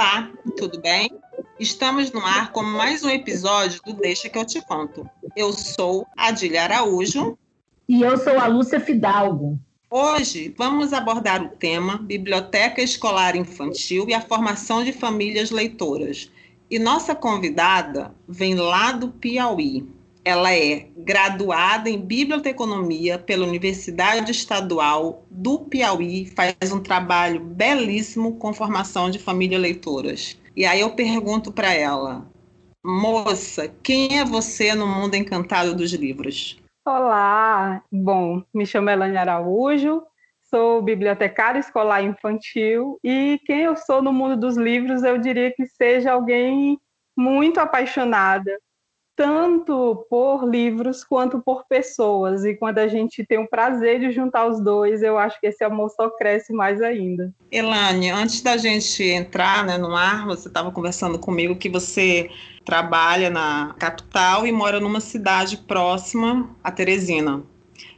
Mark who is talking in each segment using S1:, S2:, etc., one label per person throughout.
S1: Olá, tudo bem? Estamos no ar com mais um episódio do Deixa que eu te conto. Eu sou Adília Araújo.
S2: E eu sou a Lúcia Fidalgo.
S1: Hoje vamos abordar o tema Biblioteca Escolar Infantil e a formação de famílias leitoras. E nossa convidada vem lá do Piauí. Ela é graduada em biblioteconomia pela Universidade Estadual do Piauí, faz um trabalho belíssimo com formação de família leitoras. E aí eu pergunto para ela, moça, quem é você no mundo encantado dos livros?
S3: Olá, bom, me chamo Elane Araújo, sou bibliotecária escolar infantil e quem eu sou no mundo dos livros, eu diria que seja alguém muito apaixonada tanto por livros quanto por pessoas. E quando a gente tem o prazer de juntar os dois, eu acho que esse amor só cresce mais ainda.
S1: Elane, antes da gente entrar né, no ar, você estava conversando comigo que você trabalha na capital e mora numa cidade próxima a Teresina.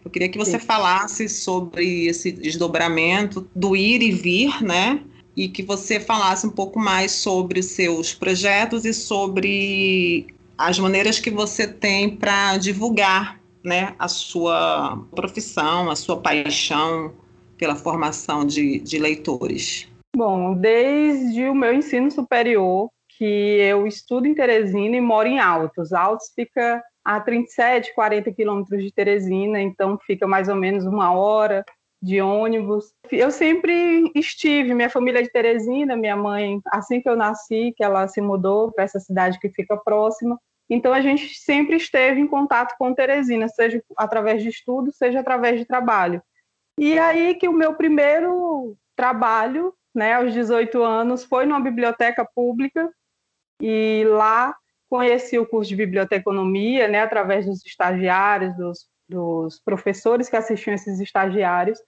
S1: Eu queria que você Sim. falasse sobre esse desdobramento do ir e vir, né? E que você falasse um pouco mais sobre seus projetos e sobre as maneiras que você tem para divulgar né, a sua profissão, a sua paixão pela formação de, de leitores?
S3: Bom, desde o meu ensino superior, que eu estudo em Teresina e moro em Altos. Altos fica a 37, 40 quilômetros de Teresina, então fica mais ou menos uma hora de ônibus. Eu sempre estive, minha família é de Teresina, minha mãe, assim que eu nasci, que ela se mudou para essa cidade que fica próxima, então, a gente sempre esteve em contato com Teresina, seja através de estudo, seja através de trabalho. E aí que o meu primeiro trabalho, né, aos 18 anos, foi numa biblioteca pública, e lá conheci o curso de biblioteconomia, né, através dos estagiários, dos, dos professores que assistiam esses estagiários,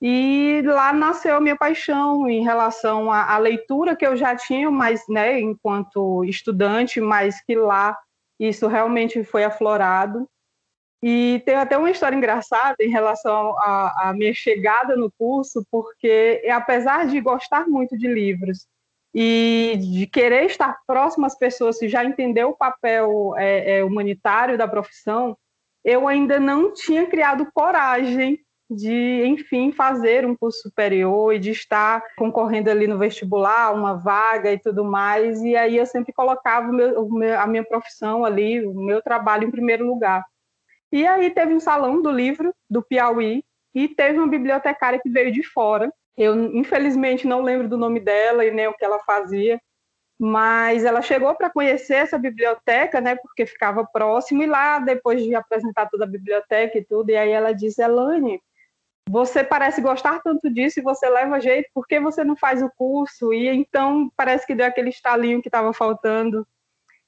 S3: e lá nasceu a minha paixão em relação à, à leitura que eu já tinha, mas, né, enquanto estudante, mas que lá isso realmente foi aflorado. E tem até uma história engraçada em relação à minha chegada no curso, porque apesar de gostar muito de livros e de querer estar próximo às pessoas e já entender o papel é, é, humanitário da profissão, eu ainda não tinha criado coragem de, enfim, fazer um curso superior e de estar concorrendo ali no vestibular, uma vaga e tudo mais. E aí eu sempre colocava o meu, a minha profissão ali, o meu trabalho em primeiro lugar. E aí teve um salão do livro do Piauí e teve uma bibliotecária que veio de fora. Eu, infelizmente, não lembro do nome dela e nem o que ela fazia, mas ela chegou para conhecer essa biblioteca, né, porque ficava próximo, e lá, depois de apresentar toda a biblioteca e tudo, e aí ela disse, Elane, você parece gostar tanto disso e você leva jeito, por que você não faz o curso? E então parece que deu aquele estalinho que estava faltando.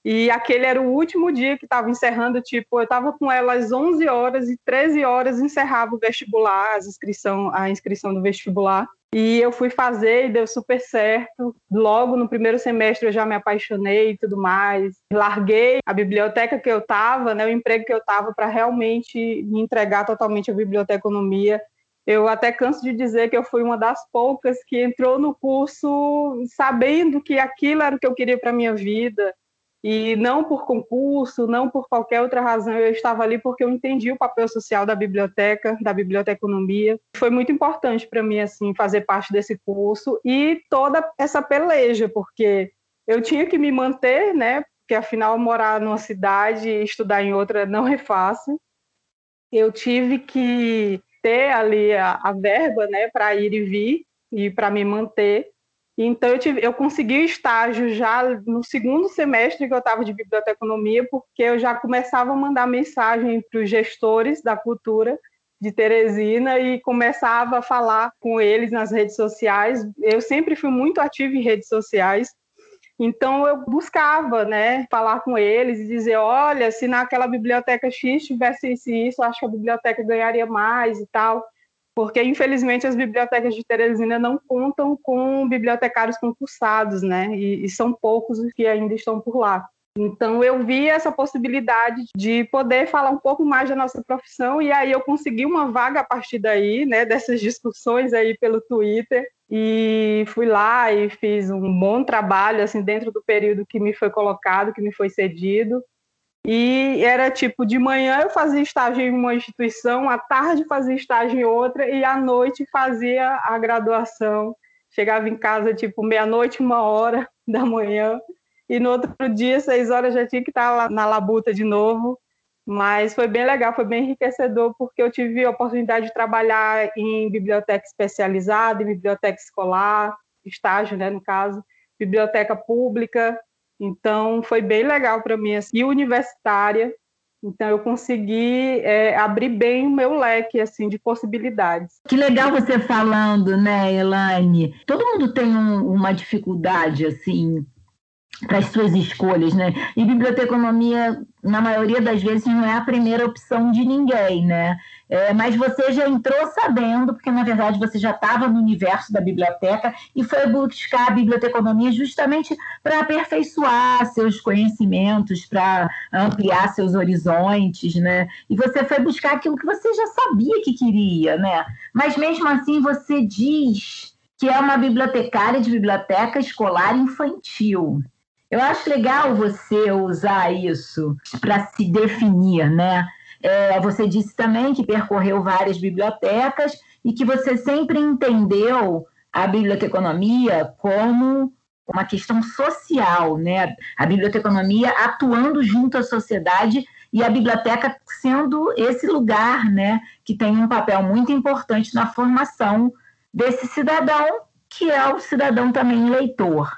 S3: E aquele era o último dia que estava encerrando, tipo, eu estava com ela às 11 horas e 13 horas encerrava o vestibular, as inscrição, a inscrição do vestibular. E eu fui fazer e deu super certo. Logo no primeiro semestre eu já me apaixonei e tudo mais. Larguei a biblioteca que eu estava, né, o emprego que eu estava para realmente me entregar totalmente à biblioteconomia eu até canso de dizer que eu fui uma das poucas que entrou no curso sabendo que aquilo era o que eu queria para minha vida e não por concurso, não por qualquer outra razão, eu estava ali porque eu entendi o papel social da biblioteca, da biblioteconomia. Foi muito importante para mim assim fazer parte desse curso e toda essa peleja, porque eu tinha que me manter, né? Porque afinal morar numa cidade e estudar em outra não é fácil. Eu tive que ter ali a, a verba né, para ir e vir e para me manter. Então, eu, tive, eu consegui o estágio já no segundo semestre que eu estava de biblioteconomia, porque eu já começava a mandar mensagem para os gestores da cultura de Teresina e começava a falar com eles nas redes sociais. Eu sempre fui muito ativa em redes sociais, então eu buscava, né, falar com eles e dizer, olha, se naquela biblioteca X tivesse isso isso, acho que a biblioteca ganharia mais e tal, porque infelizmente as bibliotecas de Teresina não contam com bibliotecários concursados, né, e, e são poucos os que ainda estão por lá. Então eu vi essa possibilidade de poder falar um pouco mais da nossa profissão e aí eu consegui uma vaga a partir daí, né, dessas discussões aí pelo Twitter e fui lá e fiz um bom trabalho assim dentro do período que me foi colocado, que me foi cedido. E era tipo, de manhã eu fazia estágio em uma instituição, à tarde fazia estágio em outra, e à noite fazia a graduação. Chegava em casa tipo meia-noite, uma hora da manhã, e no outro dia, seis horas, já tinha que estar lá na labuta de novo. Mas foi bem legal, foi bem enriquecedor, porque eu tive a oportunidade de trabalhar em biblioteca especializada, em biblioteca escolar, estágio, né, no caso, biblioteca pública, então, foi bem legal para mim. Assim, e universitária, então eu consegui é, abrir bem o meu leque assim de possibilidades.
S2: Que legal você falando, né, Elaine? Todo mundo tem um, uma dificuldade assim para as suas escolhas, né? E biblioteconomia, na maioria das vezes, não é a primeira opção de ninguém, né? É, mas você já entrou sabendo, porque na verdade você já estava no universo da biblioteca e foi buscar a biblioteconomia justamente para aperfeiçoar seus conhecimentos, para ampliar seus horizontes, né? E você foi buscar aquilo que você já sabia que queria, né? Mas mesmo assim você diz que é uma bibliotecária de biblioteca escolar infantil. Eu acho legal você usar isso para se definir, né? É, você disse também que percorreu várias bibliotecas e que você sempre entendeu a biblioteconomia como uma questão social, né? A biblioteconomia atuando junto à sociedade e a biblioteca sendo esse lugar, né, que tem um papel muito importante na formação desse cidadão, que é o cidadão também leitor.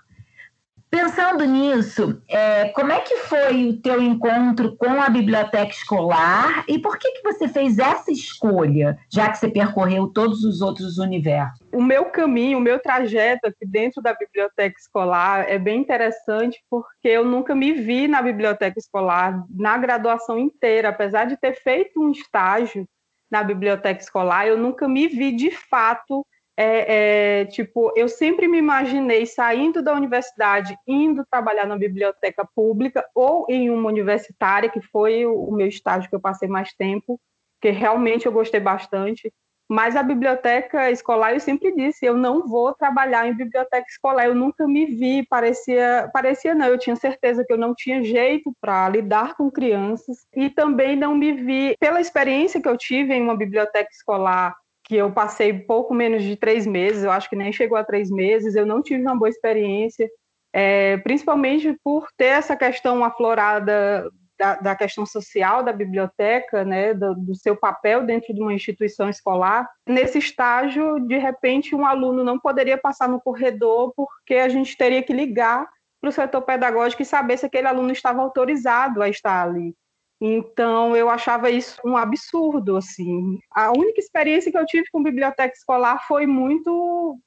S2: Pensando nisso, é, como é que foi o teu encontro com a biblioteca escolar e por que, que você fez essa escolha, já que você percorreu todos os outros universos?
S3: O meu caminho, o meu trajeto aqui dentro da biblioteca escolar é bem interessante porque eu nunca me vi na biblioteca escolar na graduação inteira, apesar de ter feito um estágio na biblioteca escolar, eu nunca me vi de fato é, é, tipo, eu sempre me imaginei saindo da universidade, indo trabalhar na biblioteca pública ou em uma universitária, que foi o, meu estágio que eu passei mais tempo, que realmente eu gostei bastante. Mas a biblioteca escolar, eu sempre disse, eu não vou trabalhar em biblioteca escolar. Eu nunca me vi, parecia, parecia não. Eu tinha certeza que eu não tinha jeito para lidar com crianças e também não me vi pela experiência que eu tive em uma biblioteca escolar que eu passei pouco menos de três meses, eu acho que nem chegou a três meses, eu não tive uma boa experiência, é, principalmente por ter essa questão aflorada da, da questão social da biblioteca, né, do, do, seu papel dentro de uma instituição escolar. Nesse estágio, de repente, um aluno não poderia passar no corredor porque a gente teria que ligar para o setor pedagógico e saber se aquele aluno estava autorizado a estar ali. Então, eu achava isso um absurdo, assim. A única experiência que eu tive com biblioteca escolar foi muito,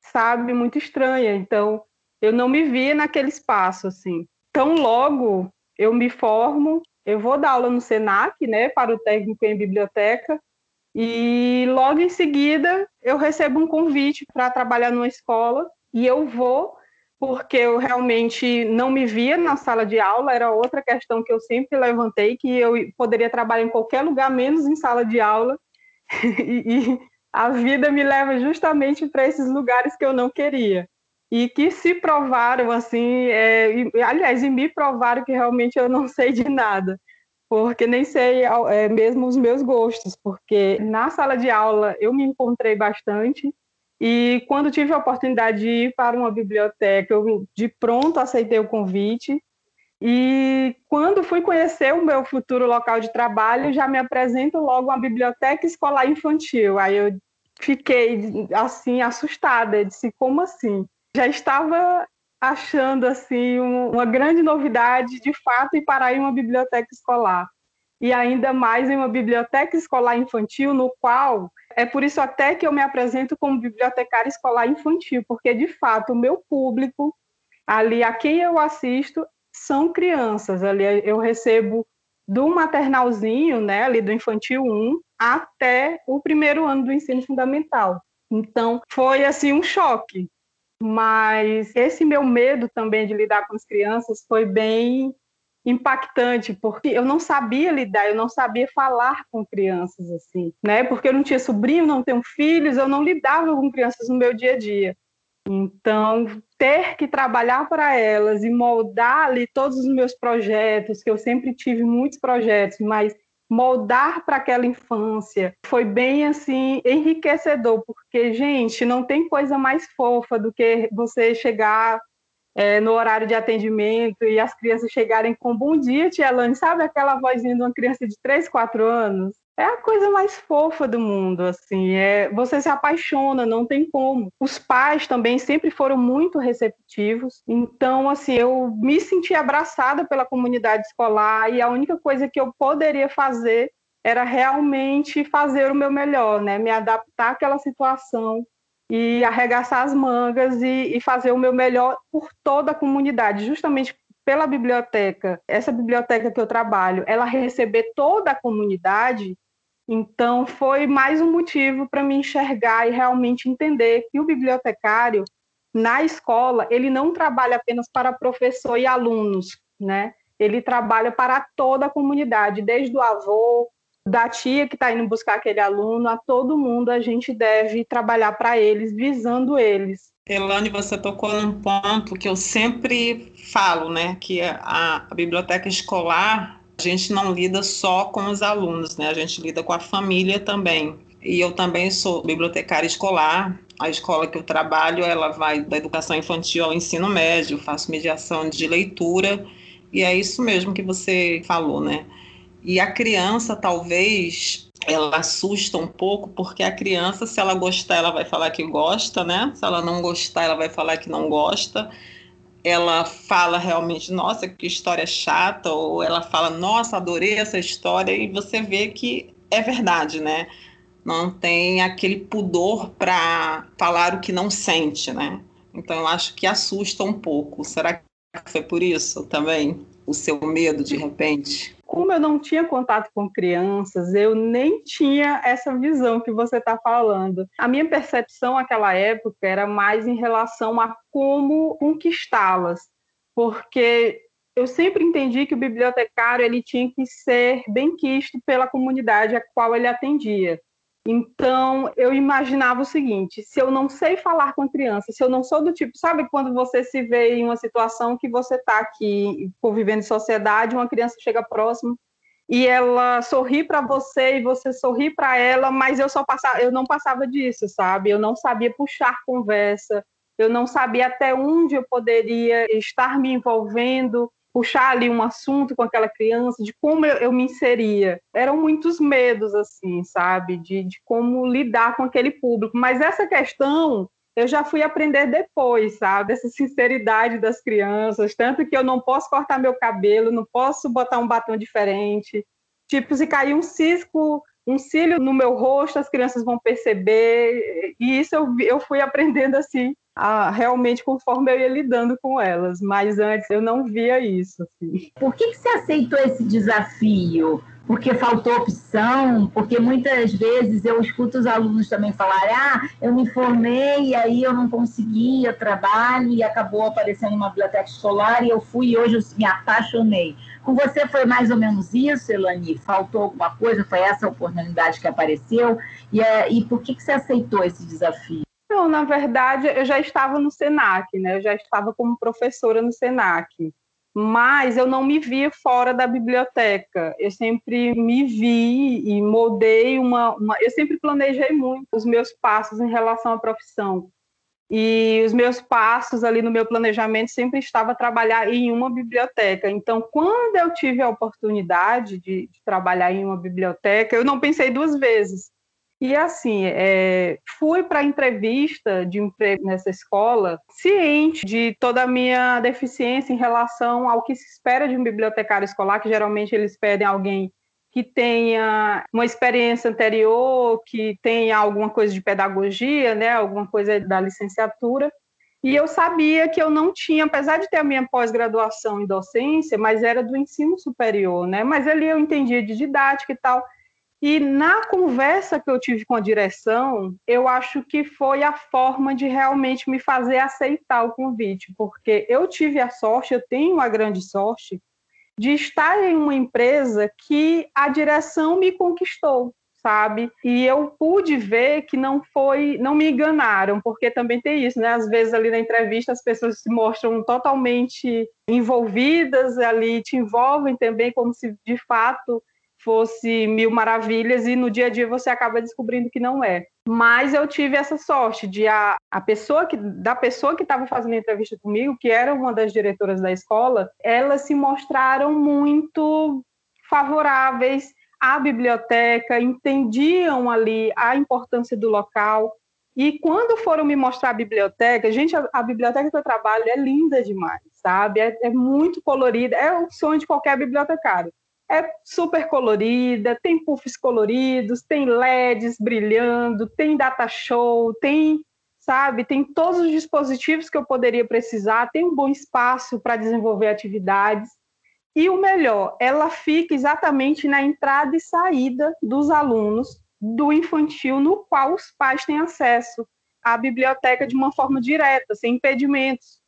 S3: sabe, muito estranha. Então, eu não me via naquele espaço, assim. Tão logo eu me formo, eu vou dar aula no SENAC, né, para o técnico em biblioteca, e logo em seguida eu recebo um convite para trabalhar numa escola, e eu vou porque eu realmente não me via na sala de aula, era outra questão que eu sempre levantei, que eu poderia trabalhar em qualquer lugar, menos em sala de aula, e, a vida me leva justamente para esses lugares que eu não queria. E que se provaram, assim, é, e, aliás, e me provaram que realmente eu não sei de nada, porque nem sei é, mesmo os meus gostos, porque na sala de aula eu me encontrei bastante, e quando tive a oportunidade de ir para uma biblioteca, eu de pronto aceitei o convite. E quando fui conhecer o meu futuro local de trabalho, já me apresento logo uma biblioteca escolar infantil. Aí eu fiquei assim assustada, disse como assim? Já estava achando assim uma grande novidade de fato ir para aí uma biblioteca escolar e ainda mais em uma biblioteca escolar infantil, no qual é por isso até que eu me apresento como bibliotecária escolar infantil, porque de fato o meu público ali a quem eu assisto são crianças. Ali eu recebo do maternalzinho, né, ali do infantil 1 até o primeiro ano do ensino fundamental. Então, foi assim um choque. Mas esse meu medo também de lidar com as crianças foi bem impactante, porque eu não sabia lidar, eu não sabia falar com crianças assim, né? Porque eu não tinha sobrinho, não tenho filhos, eu não lidava com crianças no meu dia a dia. Então, ter que trabalhar para elas e moldar ali todos os meus projetos, que eu sempre tive muitos projetos, mas moldar para aquela infância foi bem assim enriquecedor, porque gente, não tem coisa mais fofa do que você chegar é, no horário de atendimento e as crianças chegarem com bom dia, tia Elane, sabe aquela vozinha de uma criança de 3, 4 anos? é a coisa mais fofa do mundo, assim, é, você se apaixona, não tem como. Os pais também sempre foram muito receptivos, então, assim, eu me senti abraçada pela comunidade escolar e a única coisa que eu poderia fazer era realmente fazer o meu melhor, né, me adaptar àquela situação e arregaçar as mangas e, e fazer o meu melhor por toda a comunidade, justamente pela biblioteca, essa biblioteca que eu trabalho, ela receber toda a comunidade, então, foi mais um motivo para me enxergar e realmente entender que o bibliotecário, na escola, ele não trabalha apenas para professor e alunos, né? Ele trabalha para toda a comunidade, desde o avô, da tia que está indo buscar aquele aluno, a todo mundo a gente deve trabalhar para eles, visando eles.
S1: Elane, você tocou num ponto que eu sempre falo, né? Que a, a biblioteca escolar a gente não lida só com os alunos, né? A gente lida com a família também. E eu também sou bibliotecária escolar. A escola que eu trabalho, ela vai da educação infantil ao ensino médio, faço mediação de leitura, e é isso mesmo que você falou, né? E a criança, talvez, ela assusta um pouco, porque a criança, se ela gostar, ela vai falar que gosta, né? Se ela não gostar, ela vai falar que não gosta ela fala realmente, nossa, que história chata, ou ela fala, nossa, adorei essa história, e você vê que é verdade, né? Não tem aquele pudor para falar o que não sente, né? Então eu acho que assusta um pouco. Será que foi por isso também? O seu medo de repente?
S3: Como eu não tinha contato com crianças, eu nem tinha essa visão que você está falando. A minha percepção naquela época era mais em relação a como conquistá-las, porque eu sempre entendi que o bibliotecário ele tinha que ser bem quisto pela comunidade a qual ele atendia. Então, eu imaginava o seguinte: se eu não sei falar com a criança, se eu não sou do tipo, sabe quando você se vê em uma situação que você está aqui convivendo em sociedade, uma criança chega próximo e ela sorri para você e você sorri para ela, mas eu só passava, eu não passava disso, sabe? Eu não sabia puxar conversa, eu não sabia até onde eu poderia estar me envolvendo puxar ali um assunto com aquela criança, de como eu, eu me inseria. Eram muitos medos, assim, sabe, de, de como lidar com aquele público. Mas essa questão eu já fui aprender depois, sabe? Essa sinceridade das crianças, tanto que eu não posso cortar meu cabelo, não posso botar um batom diferente. Tipo, se cair um cisco, um cílio no meu rosto, as crianças vão perceber. E isso eu, eu fui aprendendo assim a, realmente conforme eu ia lidando com elas, mas antes eu não via isso. Assim.
S2: Por que, que você aceitou esse desafio? Porque faltou opção? Porque muitas vezes eu escuto os alunos também falarem: ah, eu me formei e aí eu não conseguia trabalho e acabou aparecendo uma biblioteca escolar e eu fui e hoje eu me apaixonei. Com você foi mais ou menos isso, Elani? Faltou alguma coisa? Foi essa oportunidade que apareceu? E, é, e por que, que você aceitou esse desafio?
S3: Não, na verdade, eu já estava no SENAC, né? Eu já estava como professora no SENAC. Mas eu não me via fora da biblioteca. Eu sempre me vi e moldei uma, uma. Eu sempre planejei muito os meus passos em relação à profissão. E os meus passos ali no meu planejamento sempre estava trabalhar em uma biblioteca. Então, quando eu tive a oportunidade de, de trabalhar em uma biblioteca, eu não pensei duas vezes e assim, é, fui para a entrevista de emprego nessa escola ciente de toda a minha deficiência em relação ao que se espera de um bibliotecário escolar, que geralmente eles pedem alguém que tenha uma experiência anterior, que tenha alguma coisa de pedagogia, né, alguma coisa da licenciatura. E eu sabia que eu não tinha, apesar de ter a minha pós-graduação em docência, mas era do ensino superior, né? Mas ali eu entendia de didática e tal. E na conversa que eu tive com a direção, eu acho que foi a forma de realmente me fazer aceitar o convite, porque eu tive a sorte, eu tenho a grande sorte de estar em uma empresa que a direção me conquistou, sabe? E eu pude ver que não foi, não me enganaram, porque também tem isso, né? Às vezes ali na entrevista as pessoas se mostram totalmente envolvidas ali, te envolvem também como se de fato fosse mil maravilhas e no dia a dia você acaba descobrindo que não é. Mas eu tive essa sorte de a, a pessoa que da pessoa que estava fazendo a entrevista comigo, que era uma das diretoras da escola, elas se mostraram muito favoráveis à biblioteca, entendiam ali a importância do local. E quando foram me mostrar a biblioteca, gente, a, a biblioteca que eu trabalho é linda demais, sabe? É, é muito colorida, é o sonho de qualquer bibliotecário é super colorida, tem puffs coloridos, tem LEDs brilhando, tem data show, tem, sabe, tem todos os dispositivos que eu poderia precisar, tem um bom espaço para desenvolver atividades. E o melhor, ela fica exatamente na entrada e saída dos alunos do infantil, no qual os pais têm acesso à biblioteca de uma forma direta, sem impedimentos.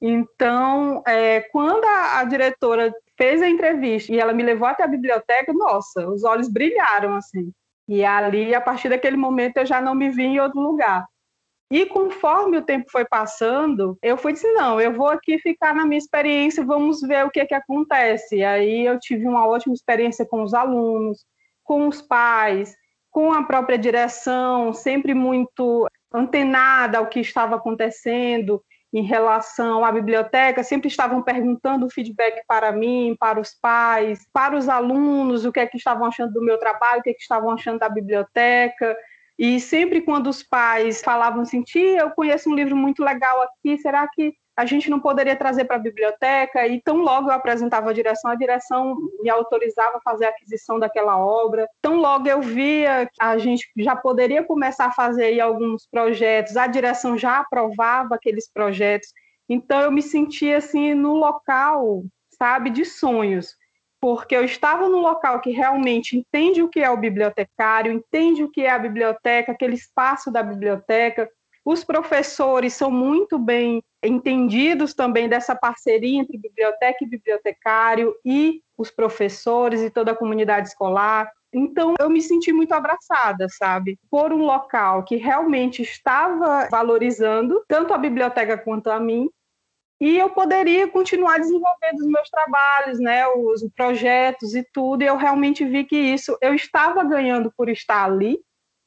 S3: Então, é, quando a, a, diretora fez a entrevista e ela me levou até a biblioteca, nossa, os olhos brilharam assim. E ali, a partir daquele momento, eu já não me vi em outro lugar. E conforme o tempo foi passando, eu fui disse, não, eu vou aqui ficar na minha experiência, vamos ver o que é que acontece. E aí eu tive uma ótima experiência com os alunos, com os pais, com a própria direção, sempre muito antenada ao que estava acontecendo em relação à biblioteca, sempre estavam perguntando feedback para mim, para os pais, para os alunos, o que é que estavam achando do meu trabalho, o que é que estavam achando da biblioteca. E sempre quando os pais falavam assim, tia, eu conheço um livro muito legal aqui, será que a gente não poderia trazer para a biblioteca, e tão logo eu apresentava a direção, a direção me autorizava a fazer a aquisição daquela obra. Tão logo eu via que a gente já poderia começar a fazer alguns projetos, a direção já aprovava aqueles projetos. Então eu me sentia assim no local, sabe, de sonhos, porque eu estava no local que realmente entende o que é o bibliotecário, entende o que é a biblioteca, aquele espaço da biblioteca, os professores são muito bem entendidos também dessa parceria entre biblioteca e bibliotecário e os professores e toda a comunidade escolar. Então, eu me senti muito abraçada, sabe? Por um local que realmente estava valorizando tanto a biblioteca quanto a mim. E eu poderia continuar desenvolvendo os meus trabalhos, né, os projetos e tudo. E eu realmente vi que isso eu estava ganhando por estar ali,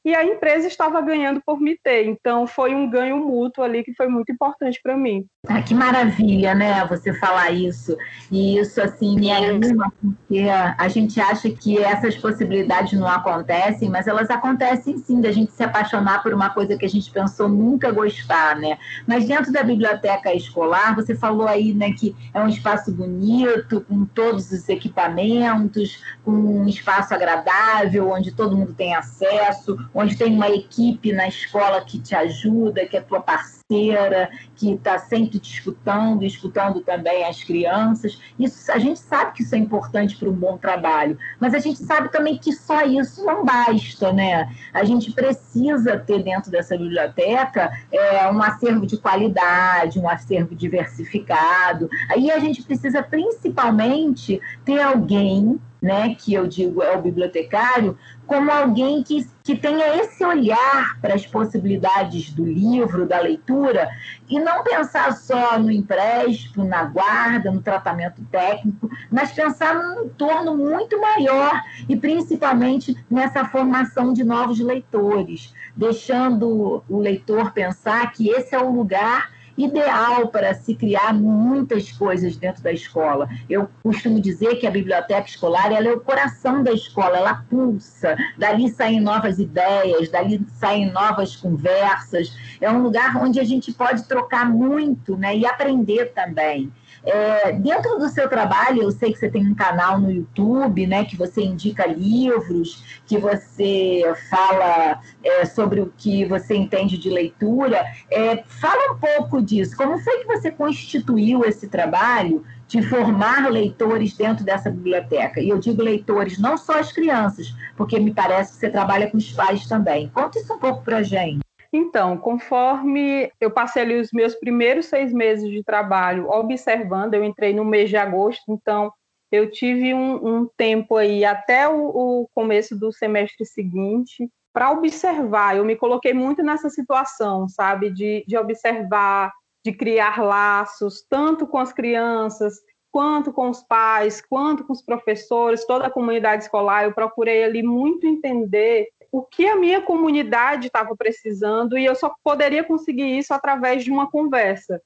S3: e a empresa estava ganhando por me ter. Então foi um ganho mútuo ali que foi muito importante para mim.
S2: Ah, que maravilha, né? Você falar isso. E isso assim me anima porque a gente acha que essas possibilidades não acontecem, mas elas acontecem sim, da gente se apaixonar por uma coisa que a gente pensou nunca gostar, né? Mas dentro da biblioteca escolar, você falou aí, né, que é um espaço bonito, com todos os equipamentos, com um espaço agradável, onde todo mundo tem acesso, onde tem uma equipe na escola que te ajuda, que é tua parceira, que está sempre te escutando, escutando também as crianças. Isso, a gente sabe que isso é importante para um bom trabalho, mas a gente sabe também que só isso não basta, né? A gente precisa ter dentro dessa biblioteca é, um acervo de qualidade, um acervo diversificado. Aí a gente precisa principalmente ter alguém né, que eu digo é o bibliotecário, como alguém que, que tenha esse olhar para as possibilidades do livro, da leitura, e não pensar só no empréstimo, na guarda, no tratamento técnico, mas pensar num entorno muito maior e principalmente nessa formação de novos leitores, deixando o leitor pensar que esse é o lugar ideal para se criar muitas coisas dentro da escola. Eu costumo dizer que a biblioteca escolar ela é o coração da escola, ela pulsa, dali saem novas ideias, dali saem novas conversas. É um lugar onde a gente pode trocar muito né, e aprender também. É, dentro do seu trabalho, eu sei que você tem um canal no YouTube, né, que você indica livros, que você fala é, sobre o que você entende de leitura. É, fala um pouco disso. Como foi que você constituiu esse trabalho de formar leitores dentro dessa biblioteca? E eu digo leitores, não só as crianças, porque me parece que você trabalha com os pais também. Conta isso um pouco para gente.
S3: Então, conforme eu passei ali os meus primeiros seis meses de trabalho observando, eu entrei no mês de agosto, então eu tive um, um tempo aí até o, o começo do semestre seguinte para observar. Eu me coloquei muito nessa situação, sabe, de, de observar, de criar laços, tanto com as crianças, quanto com os pais, quanto com os professores, toda a comunidade escolar. Eu procurei ali muito entender o que a minha comunidade estava precisando e eu só poderia conseguir isso através de uma conversa.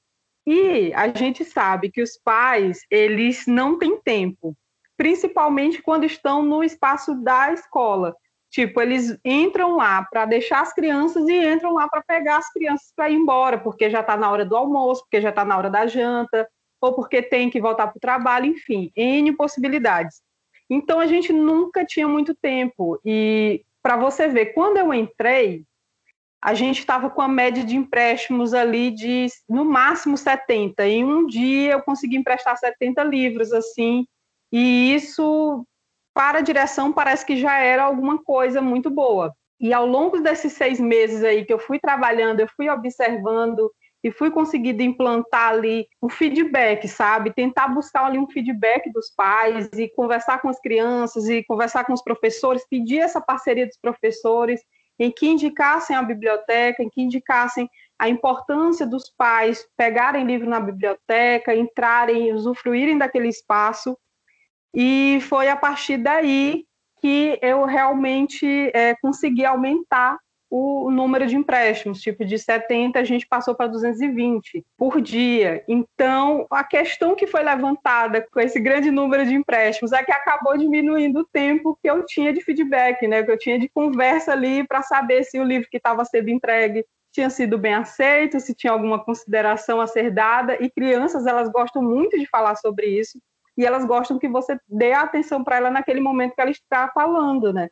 S3: E a gente sabe que os pais, eles não têm tempo, principalmente quando estão no espaço da escola. Tipo, eles entram lá para deixar as crianças e entram lá para pegar as crianças para ir embora, porque já está na hora do almoço, porque já está na hora da janta, ou porque tem que voltar para o trabalho, enfim, N possibilidades. Então a gente nunca tinha muito tempo. E para você ver, quando eu entrei, a gente estava com a média de empréstimos ali de no máximo 70. Em um dia eu consegui emprestar 70 livros, assim, e isso para a direção parece que já era alguma coisa muito boa. E ao longo desses seis meses aí que eu fui trabalhando, eu fui observando e fui conseguindo implantar ali o feedback, sabe? Tentar buscar ali um feedback dos pais e conversar com as crianças e conversar com os professores, pedir essa parceria dos professores em que indicassem a biblioteca, em que indicassem a importância dos pais pegarem livro na biblioteca, entrarem, usufruírem daquele espaço. E foi a partir daí que eu realmente é, consegui aumentar o número de empréstimos, tipo de 70 a gente passou para 220 por dia. Então, a questão que foi levantada com esse grande número de empréstimos é que acabou diminuindo o tempo que eu tinha de feedback, né, que eu tinha de conversa ali para saber se o livro que estava sendo entregue tinha sido bem aceito, se tinha alguma consideração a ser dada, e crianças, elas gostam muito de falar sobre isso, e elas gostam que você dê atenção para ela naquele momento que ela está falando, né?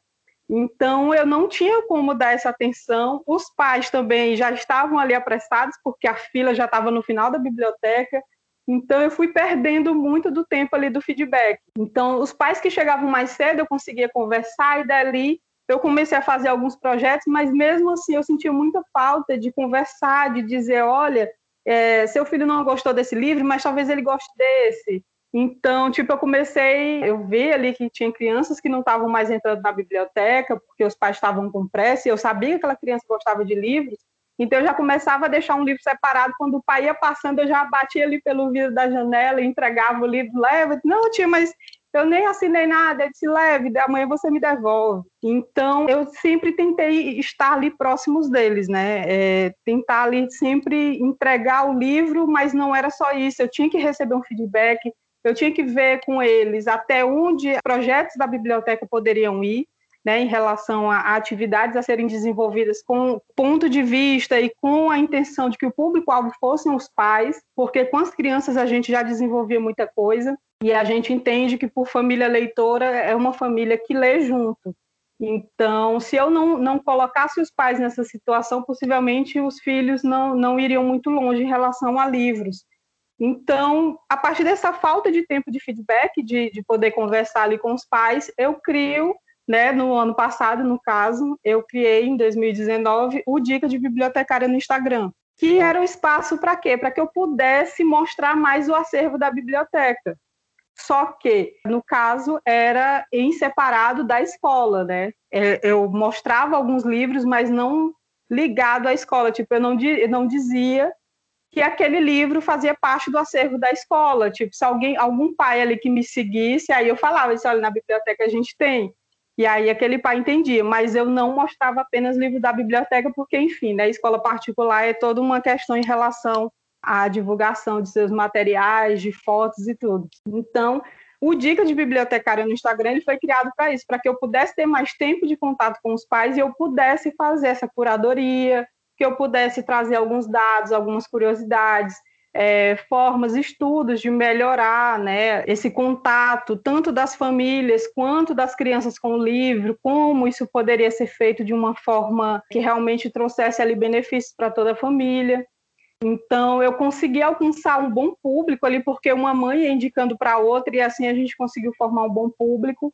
S3: Então, eu não tinha como dar essa atenção. Os pais também já estavam ali apressados, porque a fila já estava no final da biblioteca. Então, eu fui perdendo muito do tempo ali do feedback. Então, os pais que chegavam mais cedo, eu conseguia conversar, e dali eu comecei a fazer alguns projetos, mas mesmo assim eu sentia muita falta de conversar, de dizer: olha, é, seu filho não gostou desse livro, mas talvez ele goste desse. Então, tipo, eu comecei, eu vi ali que tinha crianças que não estavam mais entrando na biblioteca porque os pais estavam com pressa, e eu sabia que aquela criança gostava de livros, então eu já começava a deixar um livro separado, quando o pai ia passando, eu já batia ali pelo vidro da janela entregava o livro, leva, não, tia, mas eu nem assinei nada, eu disse, leve, amanhã você me devolve. Então, eu sempre tentei estar ali próximos deles, né? É, tentar ali sempre entregar o livro, mas não era só isso, eu tinha que receber um feedback, eu tinha que ver com eles até onde projetos da biblioteca poderiam ir, né, em relação a, atividades a serem desenvolvidas com ponto de vista e com a intenção de que o público-alvo fossem os pais, porque com as crianças a gente já desenvolvia muita coisa, e a gente entende que por família leitora é uma família que lê junto. Então, se eu não, não colocasse os pais nessa situação, possivelmente os filhos não, não iriam muito longe em relação a livros. Então, a partir dessa falta de tempo de feedback, de, de poder conversar ali com os pais, eu crio, né, no ano passado, no caso, eu criei em 2019 o Dica de Bibliotecária no Instagram, que era um espaço para quê? Para que eu pudesse mostrar mais o acervo da biblioteca. Só que, no caso, era em separado da escola, né? É, eu mostrava alguns livros, mas não ligado à escola. Tipo, eu não, eu não dizia que aquele livro fazia parte do acervo da escola. Tipo, se alguém, algum pai ali que me seguisse, aí eu falava isso, olha, na biblioteca a gente tem. E aí aquele pai entendia, mas eu não mostrava apenas livro da biblioteca, porque, enfim, né, escola particular é toda uma questão em relação à divulgação de seus materiais, de fotos e tudo. Então, o Dica de Bibliotecária no Instagram ele foi criado para isso, para que eu pudesse ter mais tempo de contato com os pais e eu pudesse fazer essa curadoria, que eu pudesse trazer alguns dados, algumas curiosidades, é, formas, estudos de melhorar né, esse contato, tanto das famílias quanto das crianças com o livro, como isso poderia ser feito de uma forma que realmente trouxesse ali benefícios para toda a família. Então, eu consegui alcançar um bom público ali, porque uma mãe ia indicando para outra, e assim a gente conseguiu formar um bom público.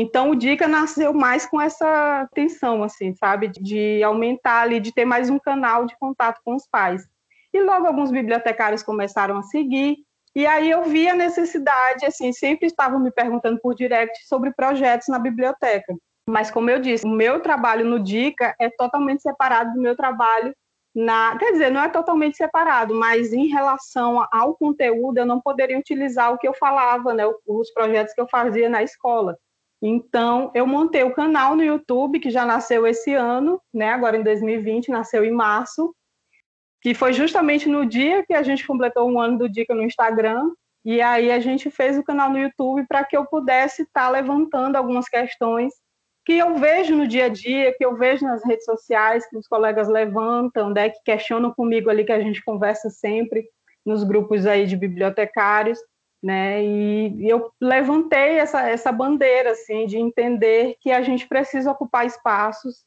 S3: Então, o Dica nasceu mais com essa tensão, assim, sabe? De aumentar ali, de ter mais um canal de contato com os pais. E logo alguns bibliotecários começaram a seguir, E aí eu vi a necessidade, assim, sempre estavam me perguntando por direct sobre projetos na biblioteca. Mas como eu disse, o meu trabalho no Dica é totalmente separado do meu trabalho na, quer dizer, não é totalmente separado, mas em relação ao conteúdo, eu não poderia utilizar o que eu falava, né, os projetos que eu fazia na escola. Então, eu montei o canal no YouTube, que já nasceu esse ano, né, agora em 2020, nasceu em março, que foi justamente no dia que a gente completou um ano do Dica no Instagram, e aí a gente fez o canal no YouTube para que eu pudesse estar tá levantando algumas questões que eu vejo no dia a dia, que eu vejo nas redes sociais, que os colegas levantam, né, que questionam comigo ali, que a gente conversa sempre nos grupos aí de bibliotecários, né, e eu levantei essa, essa bandeira, assim, de entender que a gente precisa ocupar espaços,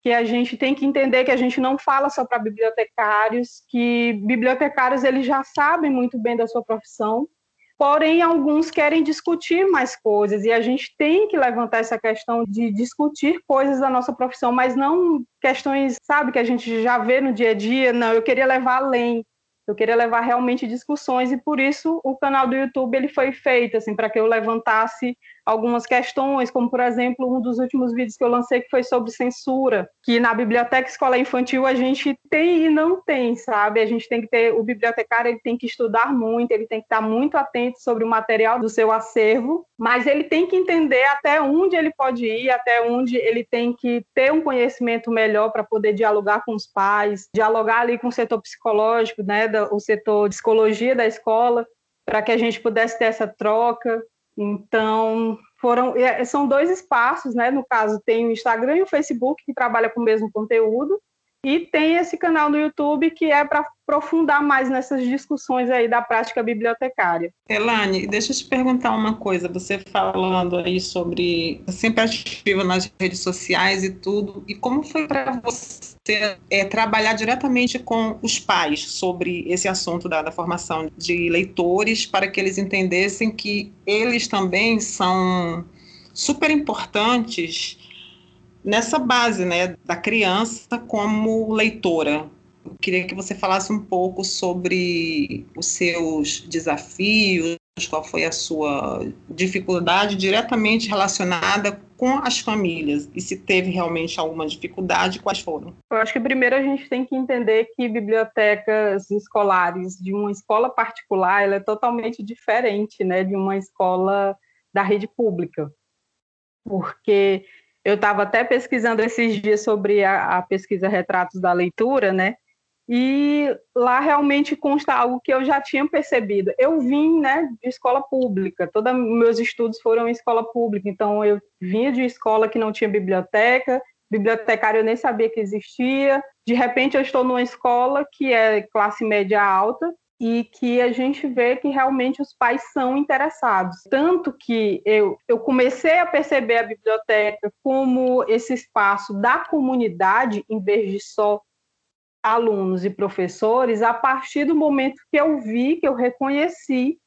S3: que a gente tem que entender que a gente não fala só para bibliotecários, que bibliotecários eles já sabem muito bem da sua profissão, porém alguns querem discutir mais coisas e a gente tem que levantar essa questão de discutir coisas da nossa profissão, mas não questões, sabe, que a gente já vê no dia a dia, não, eu queria levar além. Eu queria levar realmente discussões e por isso o canal do YouTube ele foi feito assim para que eu levantasse algumas questões, como por exemplo, um dos últimos vídeos que eu lancei que foi sobre censura, que na biblioteca escola infantil a gente tem e não tem, sabe? A gente tem que ter o bibliotecário, ele tem que estudar muito, ele tem que estar muito atento sobre o material do seu acervo, mas ele tem que entender até onde ele pode ir, até onde ele tem que ter um conhecimento melhor para poder dialogar com os pais, dialogar ali com o setor psicológico, né, o setor de psicologia da escola, para que a gente pudesse ter essa troca. Então, foram são dois espaços, né? No caso, tem o Instagram e o Facebook que trabalha com o mesmo conteúdo, e tem esse canal no YouTube que é para aprofundar mais nessas discussões aí da prática bibliotecária.
S1: Elane, deixa eu te perguntar uma coisa. Você falando aí sobre sempre ativa nas redes sociais e tudo, e como foi para você é, trabalhar diretamente com os pais sobre esse assunto da, da formação de leitores para que eles entendessem que eles também são super importantes nessa base, né, da criança como leitora. Eu queria que você falasse um pouco sobre os seus desafios, qual foi a sua dificuldade diretamente relacionada com as famílias e se teve realmente alguma dificuldade, quais foram?
S3: Eu acho que primeiro a gente tem que entender que bibliotecas escolares de uma escola particular ela é totalmente diferente, né, de uma escola da rede pública, porque eu estava até pesquisando esses dias sobre a, a, pesquisa Retratos da Leitura, né? E lá realmente consta algo que eu já tinha percebido. Eu vim, né, de escola pública. Todos meus estudos foram em escola pública. Então eu vinha de escola que não tinha biblioteca, bibliotecário eu nem sabia que existia. De repente eu estou numa escola que é classe média alta e que a gente vê que realmente os pais são interessados. Tanto que eu, eu comecei a perceber a biblioteca como esse espaço da comunidade, em vez de só alunos e professores, a partir do momento que eu vi, que eu reconheci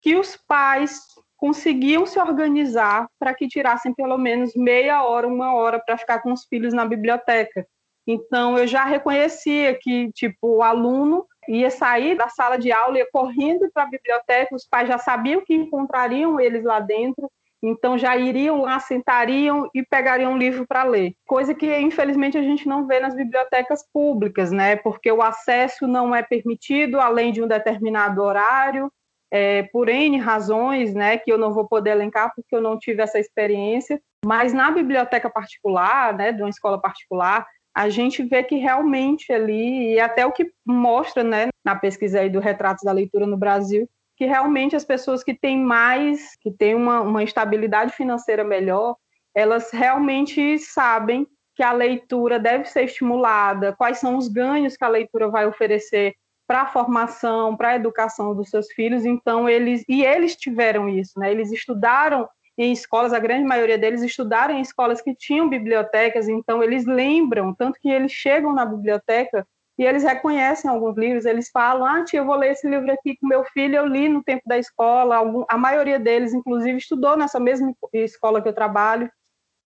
S3: que os pais conseguiam se organizar para que tirassem pelo menos meia hora, uma hora para ficar com os filhos na biblioteca. Então, eu já reconhecia que, tipo, o aluno ia sair da sala de aula, ia correndo para a biblioteca, os pais já sabiam que encontrariam eles lá dentro, então já iriam lá, sentariam e pegariam um livro para ler. Coisa que, infelizmente, a gente não vê nas bibliotecas públicas, né? Porque o acesso não é permitido além de um determinado horário, é, por N razões, né? Que eu não vou poder elencar porque eu não tive essa experiência. Mas na biblioteca particular, né? De uma escola particular, a gente vê que realmente ali, e até o que mostra né, na pesquisa aí do Retratos da Leitura no Brasil, que realmente as pessoas que têm mais, que têm uma, uma estabilidade financeira melhor, elas realmente sabem que a leitura deve ser estimulada, quais são os ganhos que a leitura vai oferecer para a formação, para a educação dos seus filhos. Então eles e eles tiveram isso, né? Eles estudaram em escolas, a grande maioria deles estudaram em escolas que tinham bibliotecas, então eles lembram, tanto que eles chegam na biblioteca e eles reconhecem alguns livros, eles falam, ah, tia, eu vou ler esse livro aqui com meu filho, eu li no tempo da escola, a maioria deles, inclusive, estudou nessa mesma escola que eu trabalho,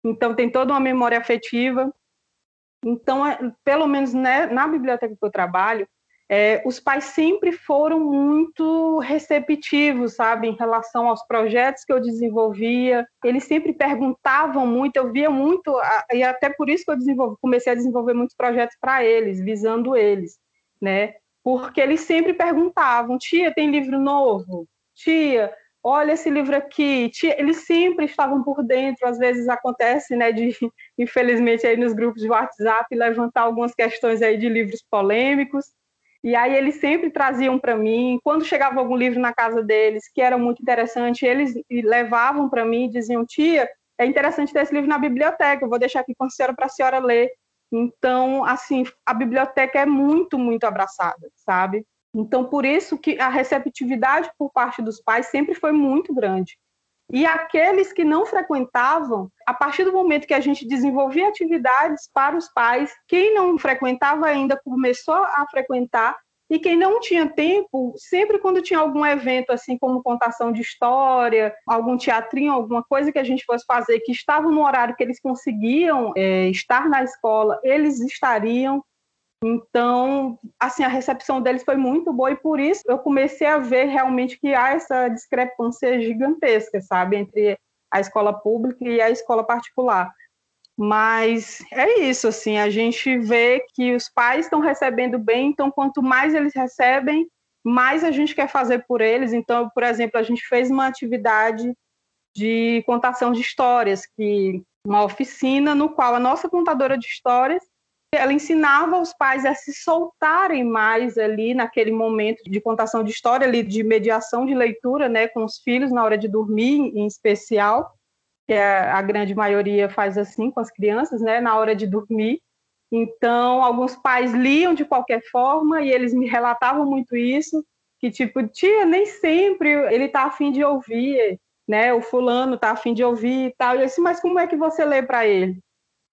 S3: então tem toda uma memória afetiva. Então, é, pelo menos né, na biblioteca que eu trabalho, é, os pais sempre foram muito receptivos, sabe, em relação aos projetos que eu desenvolvia. Eles sempre perguntavam muito, eu via muito, e até por isso que eu comecei a desenvolver muitos projetos para eles, visando eles, né? Porque eles sempre perguntavam: tia, tem livro novo? Tia, olha esse livro aqui. Tia, eles sempre estavam por dentro. Às vezes acontece, né, de infelizmente aí nos grupos de WhatsApp levantar algumas questões aí de livros polêmicos e aí eles sempre traziam para mim, quando chegava algum livro na casa deles que era muito interessante, eles levavam para mim e diziam: "Tia, é interessante ter esse livro na biblioteca, eu vou deixar aqui com a senhora para a senhora ler". Então, assim, a biblioteca é muito, muito abraçada, sabe? Então, por isso que a receptividade por parte dos pais sempre foi muito grande. E aqueles que não frequentavam, a partir do momento que a gente desenvolvia atividades para os pais, quem não frequentava ainda começou a frequentar, e quem não tinha tempo, sempre quando tinha algum evento, assim como contação de história, algum teatrinho, alguma coisa que a gente fosse fazer, que estava no horário que eles conseguiam é, estar na escola, eles estariam. Então, assim, a recepção deles foi muito boa e por isso eu comecei a ver realmente que há essa discrepância gigantesca, sabe, entre a escola pública e a escola particular. Mas é isso, assim, a gente vê que os pais estão recebendo bem, então quanto mais eles recebem, mais a gente quer fazer por eles. Então, por exemplo, a gente fez uma atividade de contação de histórias, que uma oficina no qual a nossa contadora de histórias ela ensinava os pais a se soltarem mais ali naquele momento de contação de história, ali de mediação de leitura, né, com os filhos na hora de dormir, em especial, que a, a grande maioria faz assim com as crianças, né, na hora de dormir. Então, alguns pais liam de qualquer forma e eles me relatavam muito isso, que tipo, tia, nem sempre ele está afim de ouvir, né, o fulano está afim de ouvir e tal. E eu mas como é que você lê para ele?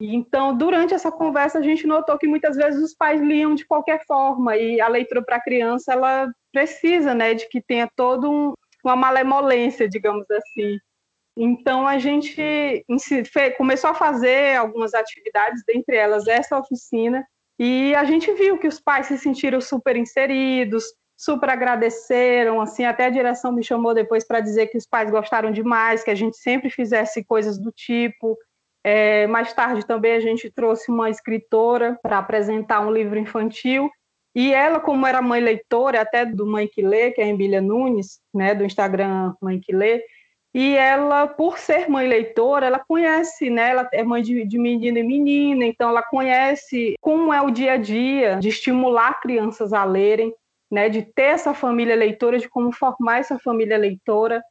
S3: Então, durante essa conversa, a gente notou que muitas vezes os pais liam de qualquer forma e a leitura para a criança ela precisa, né, de que tenha toda um, uma malemolência, digamos assim. Então, a gente começou a fazer algumas atividades, dentre elas essa oficina, e a gente viu que os pais se sentiram super inseridos, super agradeceram, assim, até a direção me chamou depois para dizer que os pais gostaram demais, que a gente sempre fizesse coisas do tipo, é, mais tarde também a gente trouxe uma escritora para apresentar um livro infantil. E ela, como era mãe leitora, até do Mãe que Lê, que é a Emília Nunes, né, do Instagram Mãe que Lê, e ela, por ser mãe leitora, ela conhece, né? Ela é mãe de, de menino e menina, então ela conhece como é o dia a dia de estimular crianças a lerem, né? De ter essa família leitora, de como formar essa família leitora.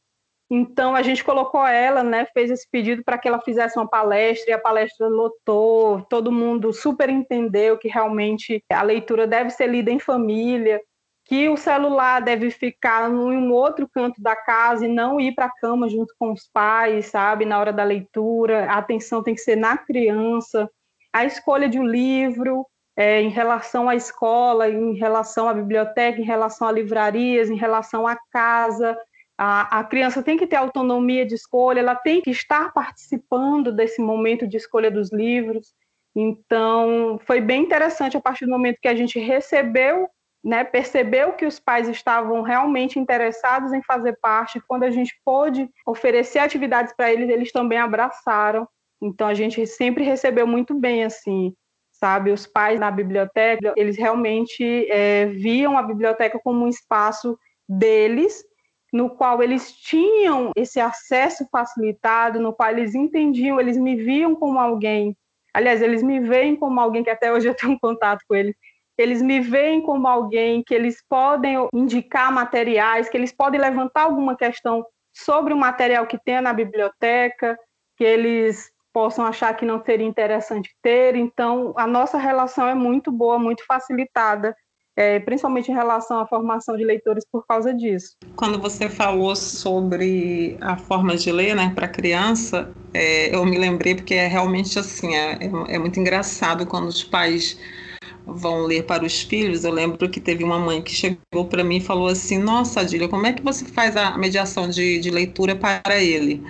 S3: Então a gente colocou ela, né, fez esse pedido para que ela fizesse uma palestra e a palestra lotou, todo mundo super entendeu que realmente a leitura deve ser lida em família, que o celular deve ficar em um outro canto da casa e não ir para a cama junto com os pais, sabe, na hora da leitura, a atenção tem que ser na criança, a escolha de um livro, é, em relação à escola, em relação à biblioteca, em relação a livrarias, em relação à casa, a, a, criança tem que ter autonomia de escolha, ela tem que estar participando desse momento de escolha dos livros. Então, foi bem interessante a partir do momento que a gente recebeu, né, percebeu que os pais estavam realmente interessados em fazer parte. Quando a gente pôde oferecer atividades para eles, eles também abraçaram. Então, a gente sempre recebeu muito bem, assim, sabe? Os pais na biblioteca, eles realmente é, viam a biblioteca como um espaço deles no qual eles tinham esse acesso facilitado, no qual eles entendiam, eles me viam como alguém. Aliás, eles me veem como alguém que até hoje eu tenho contato com eles. Eles me veem como alguém que eles podem indicar materiais, que eles podem levantar alguma questão sobre o material que tem na biblioteca, que eles possam achar que não seria interessante ter. Então, a nossa relação é muito boa, muito facilitada é, principalmente em relação à formação de leitores por causa disso.
S1: Quando você falou sobre a forma de ler né, para criança, é, eu me lembrei porque é realmente assim, é, é, é muito engraçado quando os pais vão ler para os filhos. Eu lembro que teve uma mãe que chegou para mim e falou assim: Nossa, Adília, como é que você faz a mediação de, de leitura para ele?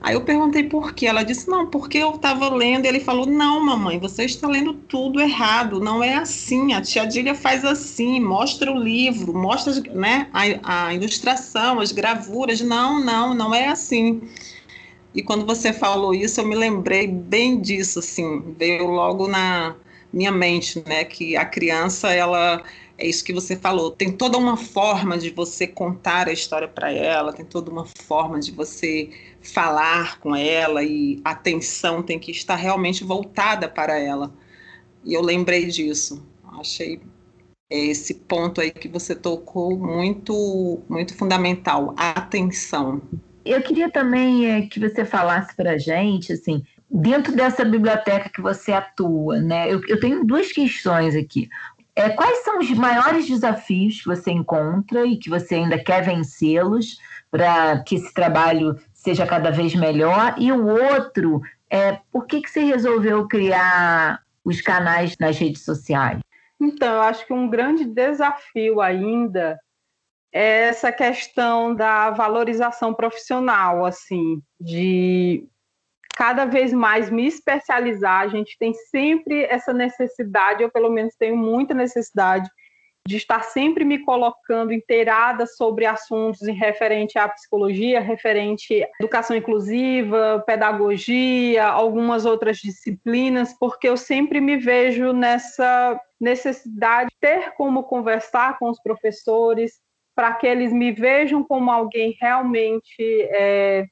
S1: Aí eu perguntei por quê. Ela disse: Não, porque eu estava lendo. E ele falou: Não, mamãe, você está lendo tudo errado. Não é assim. A tia Dília faz assim: mostra o livro, mostra né, a, a ilustração, as gravuras. Não, não, não é assim. E quando você falou isso, eu me lembrei bem disso, assim, veio logo na minha mente, né, que a criança, ela é isso que você falou, tem toda uma forma de você contar a história para ela, tem toda uma forma de você falar com ela e a atenção tem que estar realmente voltada para ela. E eu lembrei disso. Achei esse ponto aí que você tocou muito muito fundamental, atenção.
S2: Eu queria também é, que você falasse para gente, assim, dentro dessa biblioteca que você atua, né? Eu, eu tenho duas questões aqui. É, quais são os maiores desafios que você encontra e que você ainda quer vencê-los para que esse trabalho seja cada vez melhor? E o outro é por que, que você resolveu criar os canais nas redes sociais?
S3: Então, eu acho que um grande desafio ainda é essa questão da valorização profissional, assim, de cada vez mais me especializar. A gente tem sempre essa necessidade, eu pelo menos tenho muita necessidade de estar sempre me colocando inteirada sobre assuntos em referente à psicologia, referente à educação inclusiva, pedagogia, algumas outras disciplinas, porque eu sempre me vejo nessa necessidade de ter como conversar com os professores, para que eles me vejam como alguém realmente é,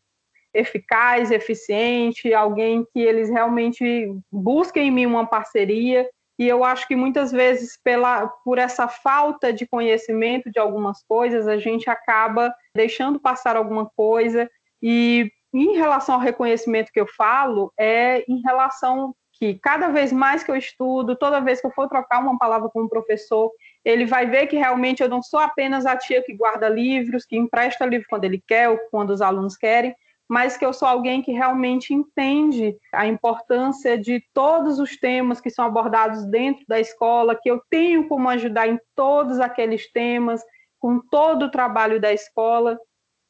S3: eficaz, eficiente, alguém que eles realmente busquem em mim uma parceria. E eu acho que muitas vezes, pela, por essa falta de conhecimento de algumas coisas, a gente acaba deixando passar alguma coisa. E em relação ao reconhecimento que eu falo, é em relação que cada vez mais que eu estudo, toda vez que eu for trocar uma palavra com um professor, ele vai ver que realmente eu não sou apenas a tia que guarda livros, que empresta livro quando ele quer ou quando os alunos querem, mas que eu sou alguém que realmente entende a importância de todos os temas que são abordados dentro da escola, que eu tenho como ajudar em todos aqueles temas, com todo o trabalho da escola.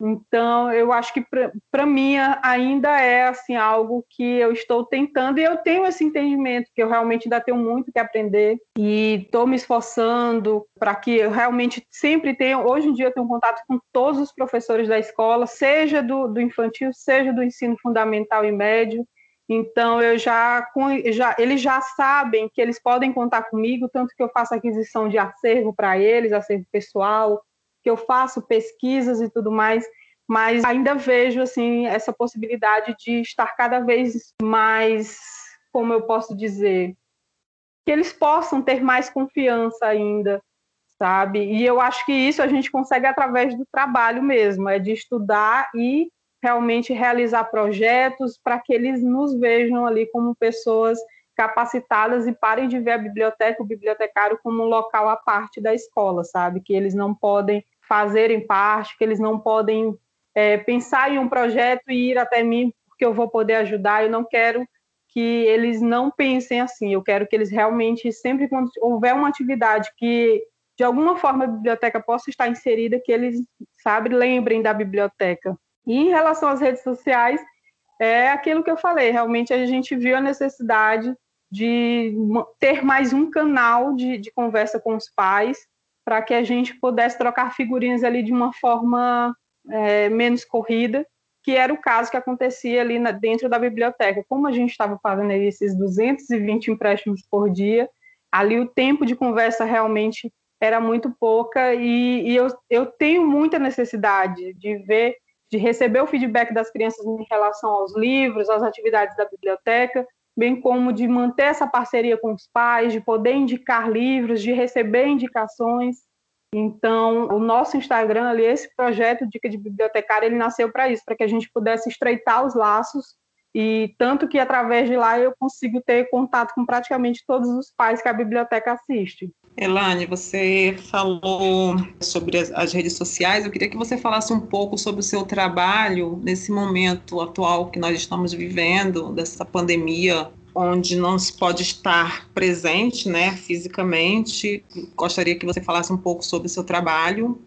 S3: Então, eu acho que para mim ainda é assim algo que eu estou tentando e eu tenho esse entendimento que eu realmente ainda tenho muito que aprender e estou me esforçando para que eu realmente sempre tenha. Hoje em dia eu tenho contato com todos os professores da escola, seja do, do infantil, seja do ensino fundamental e médio. Então eu já, já eles já sabem que eles podem contar comigo, tanto que eu faço aquisição de acervo para eles, acervo pessoal, que eu faço pesquisas e tudo mais, mas ainda vejo assim essa possibilidade de estar cada vez mais, como eu posso dizer, que eles possam ter mais confiança ainda, sabe? E eu acho que isso a gente consegue através do trabalho mesmo, é de estudar e realmente realizar projetos para que eles nos vejam ali como pessoas capacitadas e parem de ver a biblioteca, o bibliotecário como um local à parte da escola, sabe? Que eles não podem fazerem parte, que eles não podem é, pensar em um projeto e ir até mim porque eu vou poder ajudar. Eu não quero que eles não pensem assim. Eu quero que eles realmente, sempre quando houver uma atividade que de alguma forma a biblioteca possa estar inserida, que eles, sabe, lembrem da biblioteca. E em relação às redes sociais, é aquilo que eu falei, realmente a gente viu a necessidade de ter mais um canal de, de conversa com os pais, para que a gente pudesse trocar figurinhas ali de uma forma é, menos corrida, que era o caso que acontecia ali na, dentro da biblioteca. Como a gente estava fazendo esses 220 empréstimos por dia, ali o tempo de conversa realmente era muito pouca e, e eu, eu tenho muita necessidade de ver, de receber o feedback das crianças em relação aos livros, às atividades da biblioteca, bem como de manter essa parceria com os pais, de poder indicar livros, de receber indicações. Então, o nosso Instagram ali, esse projeto Dica de Bibliotecária, ele nasceu para isso, para que a gente pudesse estreitar os laços e tanto que através de lá eu consigo ter contato com praticamente todos os pais que a biblioteca assiste.
S1: Elane, você falou sobre as, redes sociais. Eu queria que você falasse um pouco sobre o seu trabalho nesse momento atual que nós estamos vivendo, dessa pandemia, onde não se pode estar presente, né, fisicamente. Gostaria que você falasse um pouco sobre o seu trabalho,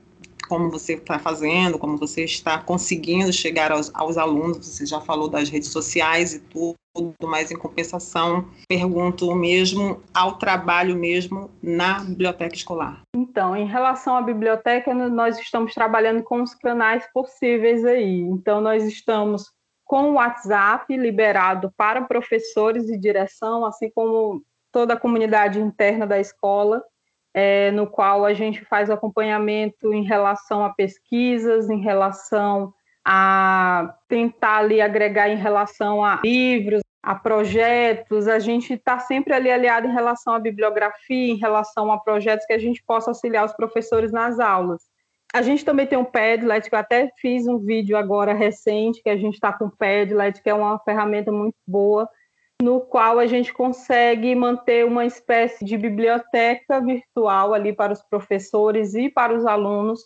S1: como você está fazendo, como você está conseguindo chegar aos, aos alunos. Você já falou das redes sociais e tudo, mas em compensação, pergunto mesmo ao trabalho mesmo na biblioteca escolar.
S3: Então, em relação à biblioteca, nós estamos trabalhando com os canais possíveis aí. Então, nós estamos com o WhatsApp liberado para professores e direção, assim como toda a comunidade interna da escola, é, no qual a gente faz acompanhamento em relação a pesquisas, em relação a tentar ali agregar em relação a livros, a projetos, a gente está sempre ali aliado em relação à bibliografia, em relação a projetos que a gente possa auxiliar os professores nas aulas. A gente também tem um Padlet, que eu até fiz um vídeo agora recente, que a gente está com o Padlet, que é uma ferramenta muito boa, no qual a gente consegue manter uma espécie de biblioteca virtual ali para os professores e para os alunos,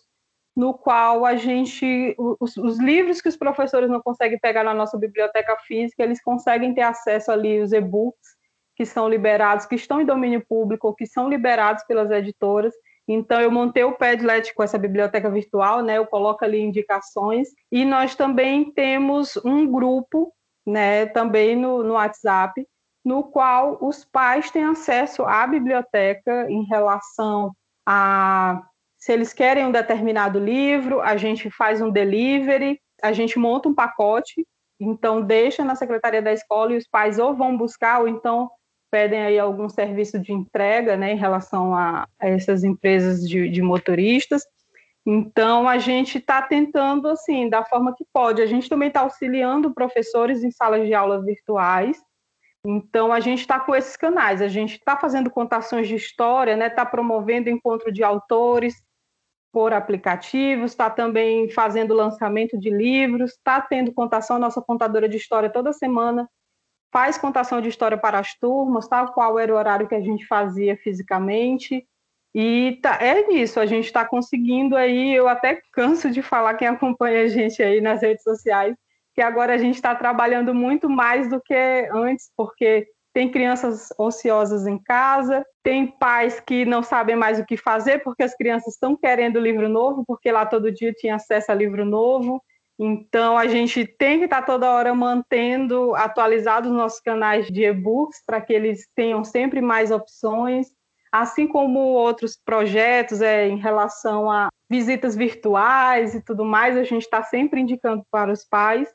S3: no qual a gente, os, os, livros que os professores não conseguem pegar na nossa biblioteca física, eles conseguem ter acesso ali os e-books que são liberados, que estão em domínio público, ou que são liberados pelas editoras, então, eu montei o Padlet com essa biblioteca virtual, né? Eu coloco ali indicações. E nós também temos um grupo, né? Também no, no WhatsApp, no qual os pais têm acesso à biblioteca em relação a se eles querem um determinado livro, a gente faz um delivery, a gente monta um pacote, então deixa na secretaria da escola e os pais ou vão buscar ou então pedem aí algum serviço de entrega, né, em relação a, a essas empresas de, de motoristas. Então, a gente está tentando, assim, da forma que pode. A gente também está auxiliando professores em salas de aula virtuais. Então, a gente está com esses canais. A gente está fazendo contações de história, né? Está promovendo encontro de autores por aplicativos, está também fazendo lançamento de livros, está tendo contação. A nossa contadora de história toda semana faz contação de história para as turmas, tal qual era o horário que a gente fazia fisicamente. E tá, é isso, a gente está conseguindo aí, eu até canso de falar quem acompanha a gente aí nas redes sociais, que agora a gente está trabalhando muito mais do que antes, porque tem crianças ociosas em casa, tem pais que não sabem mais o que fazer porque as crianças estão querendo livro novo, porque lá todo dia tinha acesso a livro novo. Então, a gente tem que estar toda hora mantendo atualizados os nossos canais de e-books para que eles tenham sempre mais opções, assim como outros projetos é, em relação a visitas virtuais e tudo mais, a gente está sempre indicando para os pais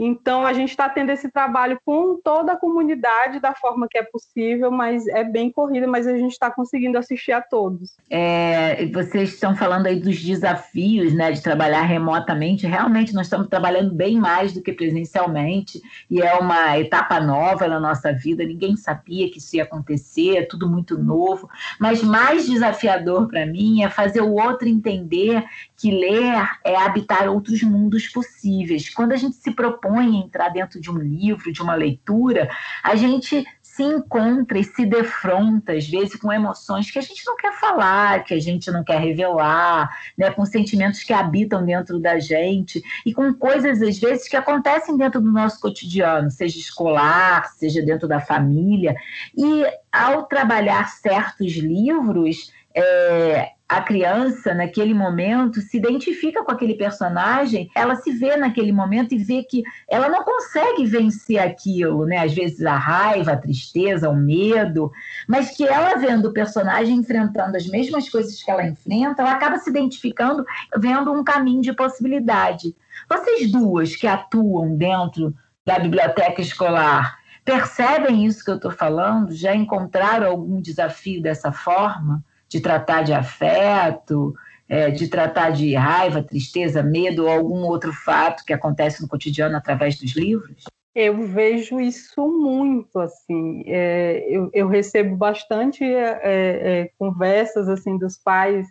S3: então, a gente está tendo esse trabalho com toda a comunidade da forma que é possível, mas é bem corrida, mas a gente está conseguindo assistir a todos.
S2: É, vocês estão falando aí dos desafios né, de trabalhar remotamente. Realmente, nós estamos trabalhando bem mais do que presencialmente, e é uma etapa nova na nossa vida. Ninguém sabia que isso ia acontecer, é tudo muito novo. Mas mais desafiador para mim é fazer o outro entender que ler é habitar outros mundos possíveis. Quando a gente se propõe propõe entrar dentro de um livro, de uma leitura, a gente se encontra e se defronta, às vezes, com emoções que a gente não quer falar, que a gente não quer revelar, né? com sentimentos que habitam dentro da gente e com coisas, às vezes, que acontecem dentro do nosso cotidiano, seja escolar, seja dentro da família. E ao trabalhar certos livros, é, a criança, naquele momento, se identifica com aquele personagem, ela se vê naquele momento e vê que ela não consegue vencer aquilo, né? Às vezes a raiva, a tristeza, o medo, mas que ela vendo o personagem enfrentando as mesmas coisas que ela enfrenta, ela acaba se identificando, vendo um caminho de possibilidade. Vocês duas que atuam dentro da biblioteca escolar, percebem isso que eu estou falando? Já encontraram algum desafio dessa forma? De tratar de afeto, é, de tratar de raiva, tristeza, medo ou algum outro fato que acontece no cotidiano através dos livros?
S3: Eu vejo isso muito, assim, é, eu, eu, recebo bastante é, é conversas, assim, dos pais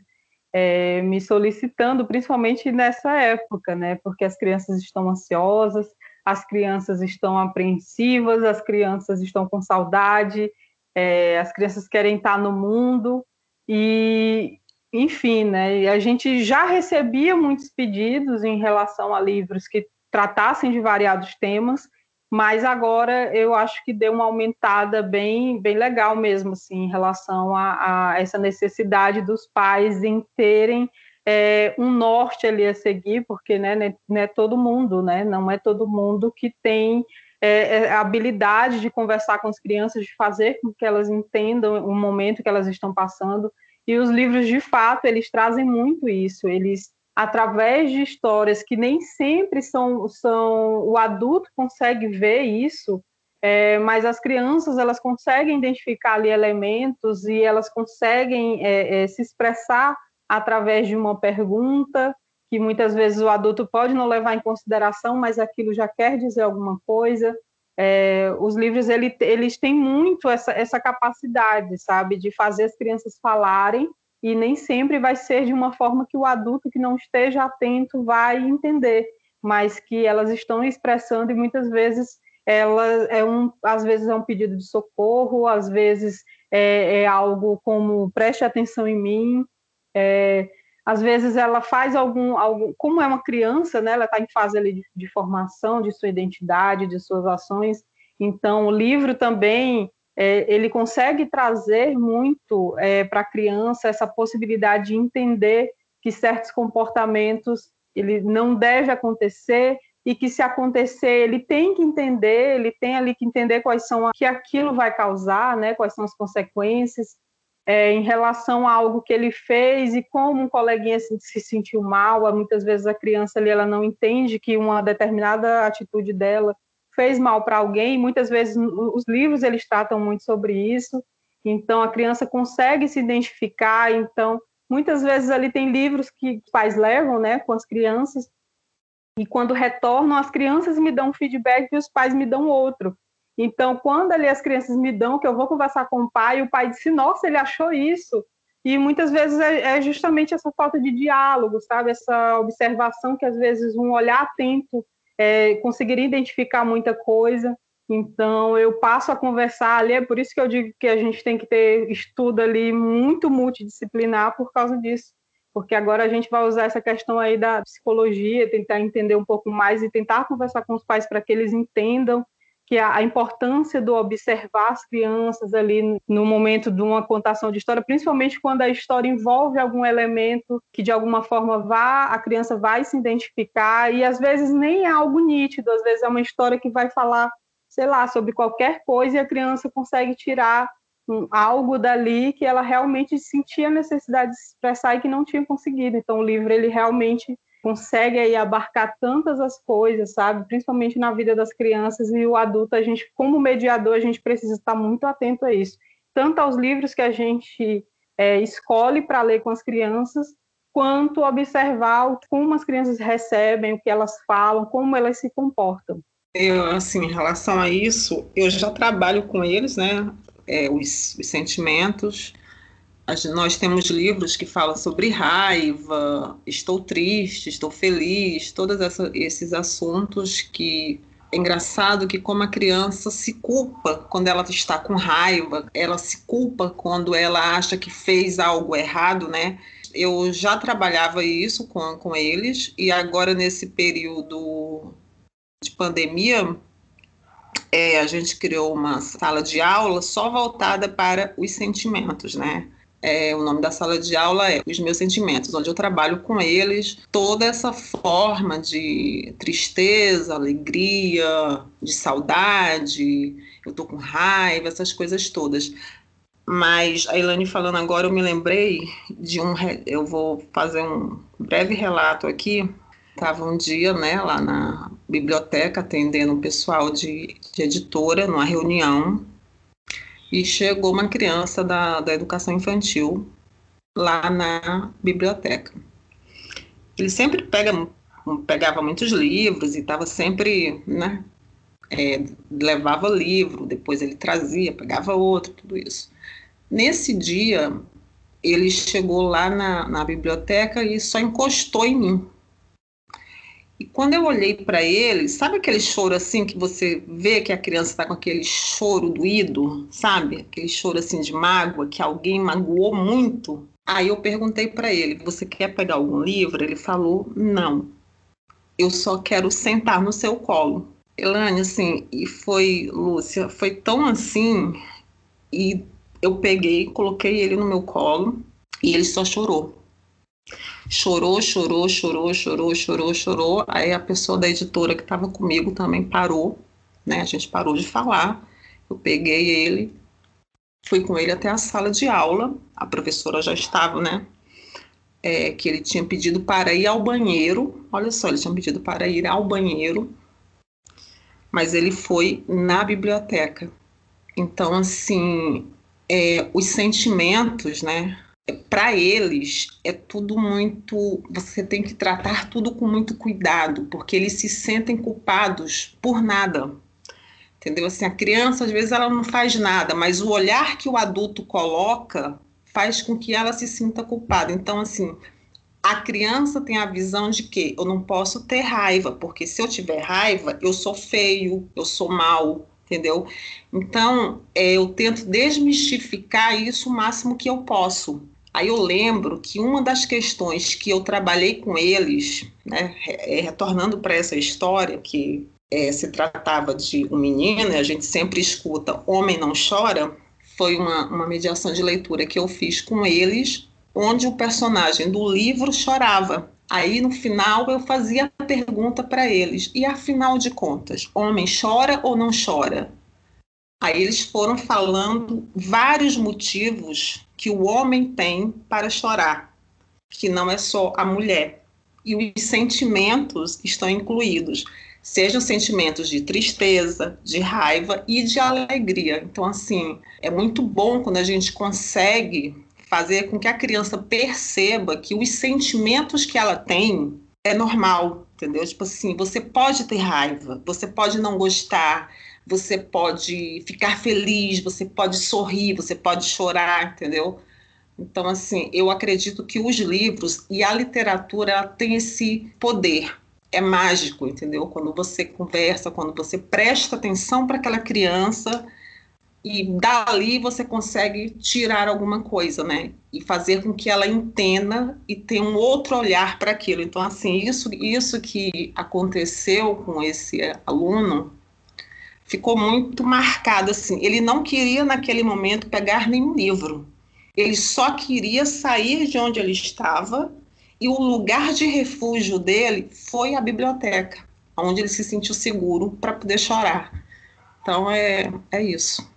S3: é, me solicitando, principalmente nessa época, né, porque as crianças estão ansiosas, as crianças estão apreensivas, as crianças estão com saudade, é, as crianças querem estar no mundo, e, enfim, né, a gente já recebia muitos pedidos em relação a livros que tratassem de variados temas, mas agora eu acho que deu uma aumentada bem, bem legal mesmo, assim, em relação a, a essa necessidade dos pais em terem é, um norte ali a seguir, porque né, não é né, todo mundo, né? Não é todo mundo que tem é, é, a habilidade de conversar com as crianças, de fazer com que elas entendam o momento que elas estão passando. E os livros, de fato, eles trazem muito isso. Eles, através de histórias que nem sempre são, são o adulto consegue ver isso, é, mas as crianças elas conseguem identificar ali elementos e elas conseguem é, é, se expressar através de uma pergunta que muitas vezes o adulto pode não levar em consideração, mas aquilo já quer dizer alguma coisa. É, os livros ele, eles têm muito essa, essa capacidade, sabe, de fazer as crianças falarem e nem sempre vai ser de uma forma que o adulto que não esteja atento vai entender, mas que elas estão expressando e muitas vezes elas é um, às vezes é um pedido de socorro, às vezes é, é algo como preste atenção em mim, é, às vezes ela faz algum, algum como é uma criança, né, ela está em fase ali de, de, formação de sua identidade, de suas ações, então o livro também, é, ele consegue trazer muito é, para a criança essa possibilidade de entender que certos comportamentos ele não deve acontecer e que se acontecer ele tem que entender, ele tem ali que entender quais são que aquilo vai causar, né, quais são as consequências, é, em relação a algo que ele fez e como um coleguinha se, se, sentiu mal. Muitas vezes a criança ali ela não entende que uma determinada atitude dela fez mal para alguém. Muitas vezes os livros eles tratam muito sobre isso. Então a criança consegue se identificar. Então muitas vezes ali tem livros que os pais levam, né, com as crianças. E quando retornam, as crianças me dão um feedback e os pais me dão outro. Então, quando ali as crianças me dão que eu vou conversar com o pai, o pai disse, nossa, ele achou isso. E muitas vezes é, é justamente essa falta de diálogo, sabe? Essa observação que às vezes um olhar atento é, conseguiria identificar muita coisa. Então, eu passo a conversar ali, é por isso que eu digo que a gente tem que ter estudo ali muito multidisciplinar por causa disso. Porque agora a gente vai usar essa questão aí da psicologia, tentar entender um pouco mais e tentar conversar com os pais para que eles entendam que a, a, importância do observar as crianças ali no momento de uma contação de história, principalmente quando a história envolve algum elemento que de alguma forma vá, a criança vai se identificar e às vezes nem é algo nítido, às vezes é uma história que vai falar, sei lá, sobre qualquer coisa e a criança consegue tirar um, algo dali que ela realmente sentia necessidade de se expressar e que não tinha conseguido. Então o livro ele realmente consegue aí abarcar tantas as coisas, sabe? Principalmente na vida das crianças e o adulto, a gente, como mediador, a gente precisa estar muito atento a isso. Tanto aos livros que a gente é, escolhe para ler com as crianças, quanto observar como as crianças recebem, o que elas falam, como elas se comportam.
S1: Eu, assim, em relação a isso, eu já trabalho com eles, né? É, os, os sentimentos, nós temos livros que falam sobre raiva, estou triste, estou feliz, todos esses assuntos que é engraçado que como a criança se culpa quando ela está com raiva, ela se culpa quando ela acha que fez algo errado, né? Eu já trabalhava isso com, com eles e agora nesse período de pandemia é, a gente criou uma sala de aula só voltada para os sentimentos, né? É, o nome da sala de aula é Os Meus Sentimentos, onde eu trabalho com eles toda essa forma de tristeza, alegria, de saudade, eu tô com raiva, essas coisas todas. Mas a Ilane falando agora, eu me lembrei de um. Eu vou fazer um breve relato aqui. Estava um dia né, lá na biblioteca atendendo o pessoal de, de editora, numa reunião e chegou uma criança da, da educação infantil lá na biblioteca. Ele sempre pega, pegava muitos livros e estava sempre, né, é, levava livro, depois ele trazia, pegava outro, tudo isso. Nesse dia, ele chegou lá na, na biblioteca e só encostou em mim. E quando eu olhei para ele, sabe aquele choro assim que você vê que a criança está com aquele choro doído, sabe? Aquele choro assim de mágoa, que alguém magoou muito. Aí eu perguntei para ele: Você quer pegar algum livro? Ele falou: Não. Eu só quero sentar no seu colo. Elane, assim, e foi, Lúcia, foi tão assim. E eu peguei, coloquei ele no meu colo e ele só chorou. Chorou, chorou, chorou, chorou, chorou, chorou. Aí a pessoa da editora que estava comigo também parou, né? A gente parou de falar. Eu peguei ele, fui com ele até a sala de aula. A professora já estava, né? É, que ele tinha pedido para ir ao banheiro. Olha só, ele tinha pedido para ir ao banheiro, mas ele foi na biblioteca. Então, assim, é, os sentimentos, né? Para eles é tudo muito. Você tem que tratar tudo com muito cuidado, porque eles se sentem culpados por nada. Entendeu? Assim, a criança às vezes ela não faz nada, mas o olhar que o adulto coloca faz com que ela se sinta culpada. Então, assim, a criança tem a visão de que eu não posso ter raiva, porque se eu tiver raiva, eu sou feio, eu sou mal, entendeu? Então, é, eu tento desmistificar isso o máximo que eu posso. Aí eu lembro que uma das questões que eu trabalhei com eles, né, é, retornando para essa história, que é, se tratava de um menino, a gente sempre escuta homem não chora, foi uma, uma mediação de leitura que eu fiz com eles, onde o personagem do livro chorava. Aí no final eu fazia a pergunta para eles: e afinal de contas, homem chora ou não chora? Aí eles foram falando vários motivos que o homem tem para chorar, que não é só a mulher. E os sentimentos estão incluídos, sejam sentimentos de tristeza, de raiva e de alegria. Então, assim, é muito bom quando a gente consegue fazer com que a criança perceba que os sentimentos que ela tem é normal, entendeu? Tipo assim, você pode ter raiva, você pode não gostar, você pode ficar feliz, você pode sorrir, você pode chorar, entendeu? Então, assim, eu acredito que os livros e a literatura têm esse poder. É mágico, entendeu? Quando você conversa, quando você presta atenção para aquela criança, e dali você consegue tirar alguma coisa, né? E fazer com que ela entenda e tenha um outro olhar para aquilo. Então, assim, isso, isso que aconteceu com esse aluno ficou muito marcado, assim. Ele não queria, naquele momento, pegar nenhum livro. Ele só queria sair de onde ele estava e o lugar de refúgio dele foi a biblioteca, onde ele se sentiu seguro para poder chorar. Então, é, é isso.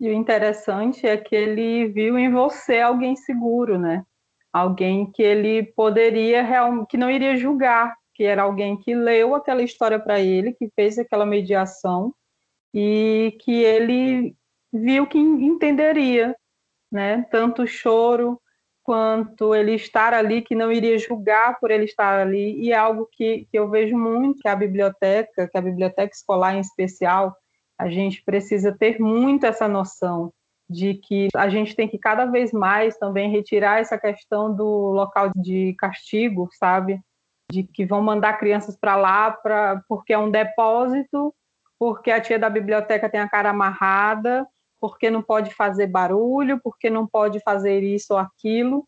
S3: E o interessante é que ele viu em você alguém seguro, né? Alguém que ele poderia, que não iria julgar, que era alguém que leu aquela história para ele, que fez aquela mediação e que ele viu que entenderia, né? Tanto o choro quanto ele estar ali, que não iria julgar por ele estar ali, e é algo que, que eu vejo muito que a biblioteca, que a biblioteca escolar em especial, a gente precisa ter muito essa noção de que a gente tem que cada vez mais também retirar essa questão do local de castigo, sabe? De que vão mandar crianças para lá pra, porque é um depósito, porque a tia da biblioteca tem a cara amarrada, porque não pode fazer barulho, porque não pode fazer isso ou aquilo.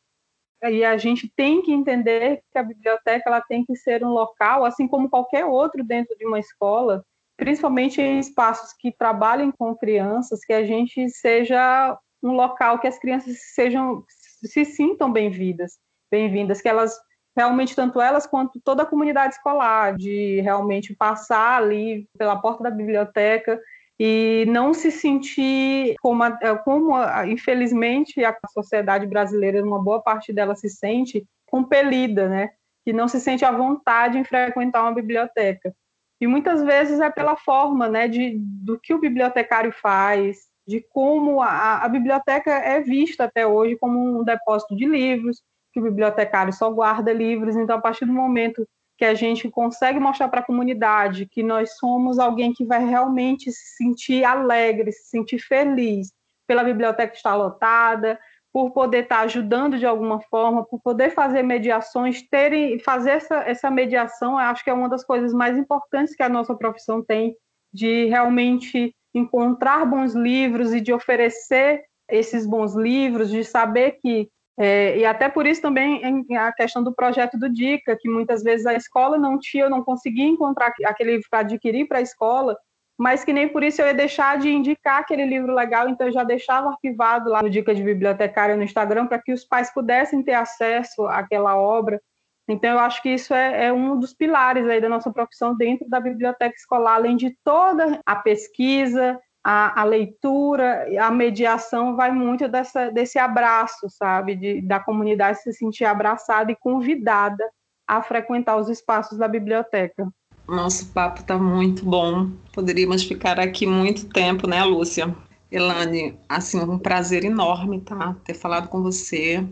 S3: E a gente tem que entender que a biblioteca ela tem que ser um local, assim como qualquer outro dentro de uma escola, principalmente em espaços que trabalhem com crianças, que a gente seja um local que as crianças sejam se sintam bem-vindas, bem-vindas, que elas realmente tanto elas quanto toda a comunidade escolar, de realmente passar ali pela porta da biblioteca e não se sentir como, como infelizmente a sociedade brasileira, uma boa parte dela se sente compelida, né? Que não se sente à vontade em frequentar uma biblioteca. E muitas vezes é pela forma né, de, do que o bibliotecário faz, de como a, a biblioteca é vista até hoje como um depósito de livros, que o bibliotecário só guarda livros. Então, a partir do momento que a gente consegue mostrar para a comunidade que nós somos alguém que vai realmente se sentir alegre, se sentir feliz pela biblioteca estar lotada, por poder estar ajudando de alguma forma, por poder fazer mediações, terem, fazer essa, essa mediação, acho que é uma das coisas mais importantes que a nossa profissão tem, de realmente encontrar bons livros e de oferecer esses bons livros, de saber que é, e até por isso também a questão do projeto do Dica, que muitas vezes a escola não tinha, eu não conseguia encontrar aquele livro para adquirir para a escola, mas que nem por isso eu ia deixar de indicar aquele livro legal, então eu já deixava arquivado lá no Dica de Bibliotecária no Instagram para que os pais pudessem ter acesso àquela obra. Então eu acho que isso é, é, um dos pilares aí da nossa profissão dentro da biblioteca escolar, além de toda a pesquisa, a, a leitura, a mediação vai muito dessa, desse abraço, sabe, de, da comunidade se sentir abraçada e convidada a frequentar os espaços da biblioteca.
S1: Nosso papo está muito bom. Poderíamos ficar aqui muito tempo, né, Lúcia? Elane, assim, um prazer enorme, tá? Ter falado com você.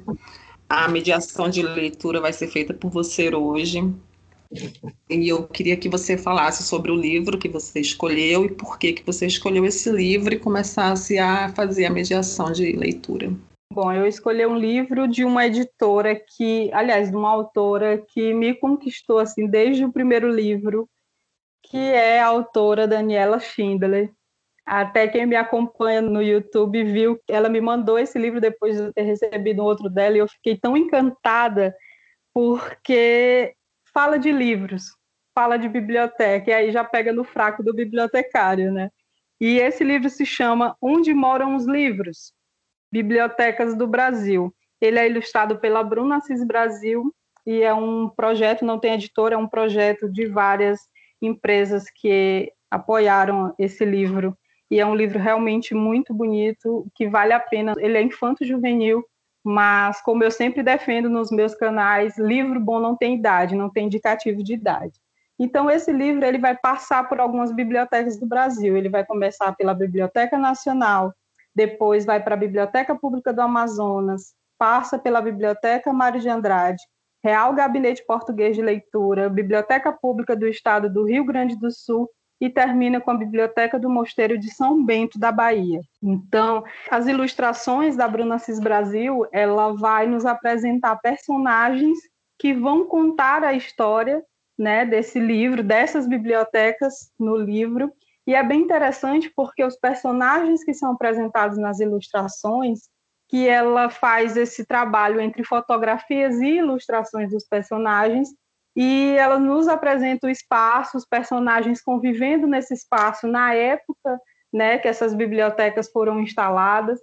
S1: A mediação de leitura vai ser feita por você hoje. E eu queria que você falasse sobre o livro que você escolheu e por que, que você escolheu esse livro e começasse a fazer a mediação de leitura.
S3: Bom, eu escolhi um livro de uma editora que, aliás, de uma autora que me conquistou assim desde o primeiro livro, que é a autora Daniela Schindler. Até quem me acompanha no YouTube viu que ela me mandou esse livro depois de ter recebido outro dela e eu fiquei tão encantada porque fala de livros, fala de biblioteca e aí já pega no fraco do bibliotecário, né? E esse livro se chama Onde Moram os Livros, Bibliotecas do Brasil. Ele é ilustrado pela Bruna Assis Brasil e é um projeto, não tem editora, é um projeto de várias empresas que apoiaram esse livro. E é um livro realmente muito bonito, que vale a pena. Ele é infanto-juvenil, mas como eu sempre defendo nos meus canais, livro bom não tem idade, não tem indicativo de idade. Então esse livro ele vai passar por algumas bibliotecas do Brasil. Ele vai começar pela Biblioteca Nacional, depois vai para a Biblioteca Pública do Amazonas, passa pela Biblioteca Mário de Andrade, Real Gabinete Português de Leitura, Biblioteca Pública do Estado do Rio Grande do Sul e termina com a Biblioteca do Mosteiro de São Bento da Bahia. Então, as ilustrações da Bruna Cis Brasil, ela vai nos apresentar personagens que vão contar a história, né, desse livro, dessas bibliotecas no livro, e é bem interessante porque os personagens que são apresentados nas ilustrações, que ela faz esse trabalho entre fotografias e ilustrações dos personagens, e ela nos apresenta o espaço, os personagens convivendo nesse espaço na época né, que essas bibliotecas foram instaladas,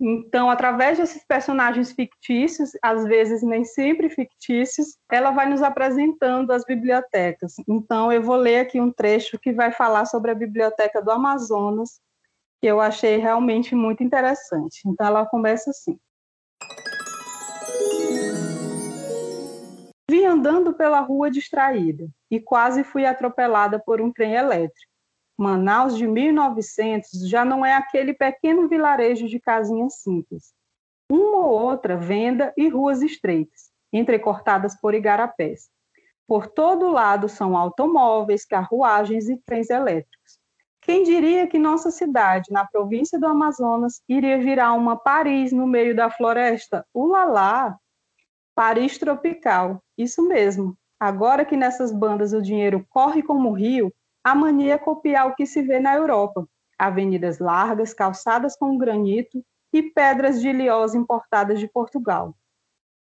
S3: então, através desses personagens fictícios, às vezes nem sempre fictícios, ela vai nos apresentando as bibliotecas. Então, eu vou ler aqui um trecho que vai falar sobre a Biblioteca do Amazonas, que eu achei realmente muito interessante. Então, ela começa assim. Andando pela rua distraída e quase fui atropelada por um trem elétrico. Manaus de 1900 já não é aquele pequeno vilarejo de casinhas simples. Uma ou outra venda e ruas estreitas, entrecortadas por igarapés. Por todo lado são automóveis, carruagens e trens elétricos. Quem diria que nossa cidade, na província do Amazonas, iria virar uma Paris no meio da floresta? Ulalá! Paris tropical, isso mesmo. Agora que nessas bandas o dinheiro corre como rio, a mania é copiar o que se vê na Europa: avenidas largas, calçadas com granito e pedras de iliosa importadas de Portugal.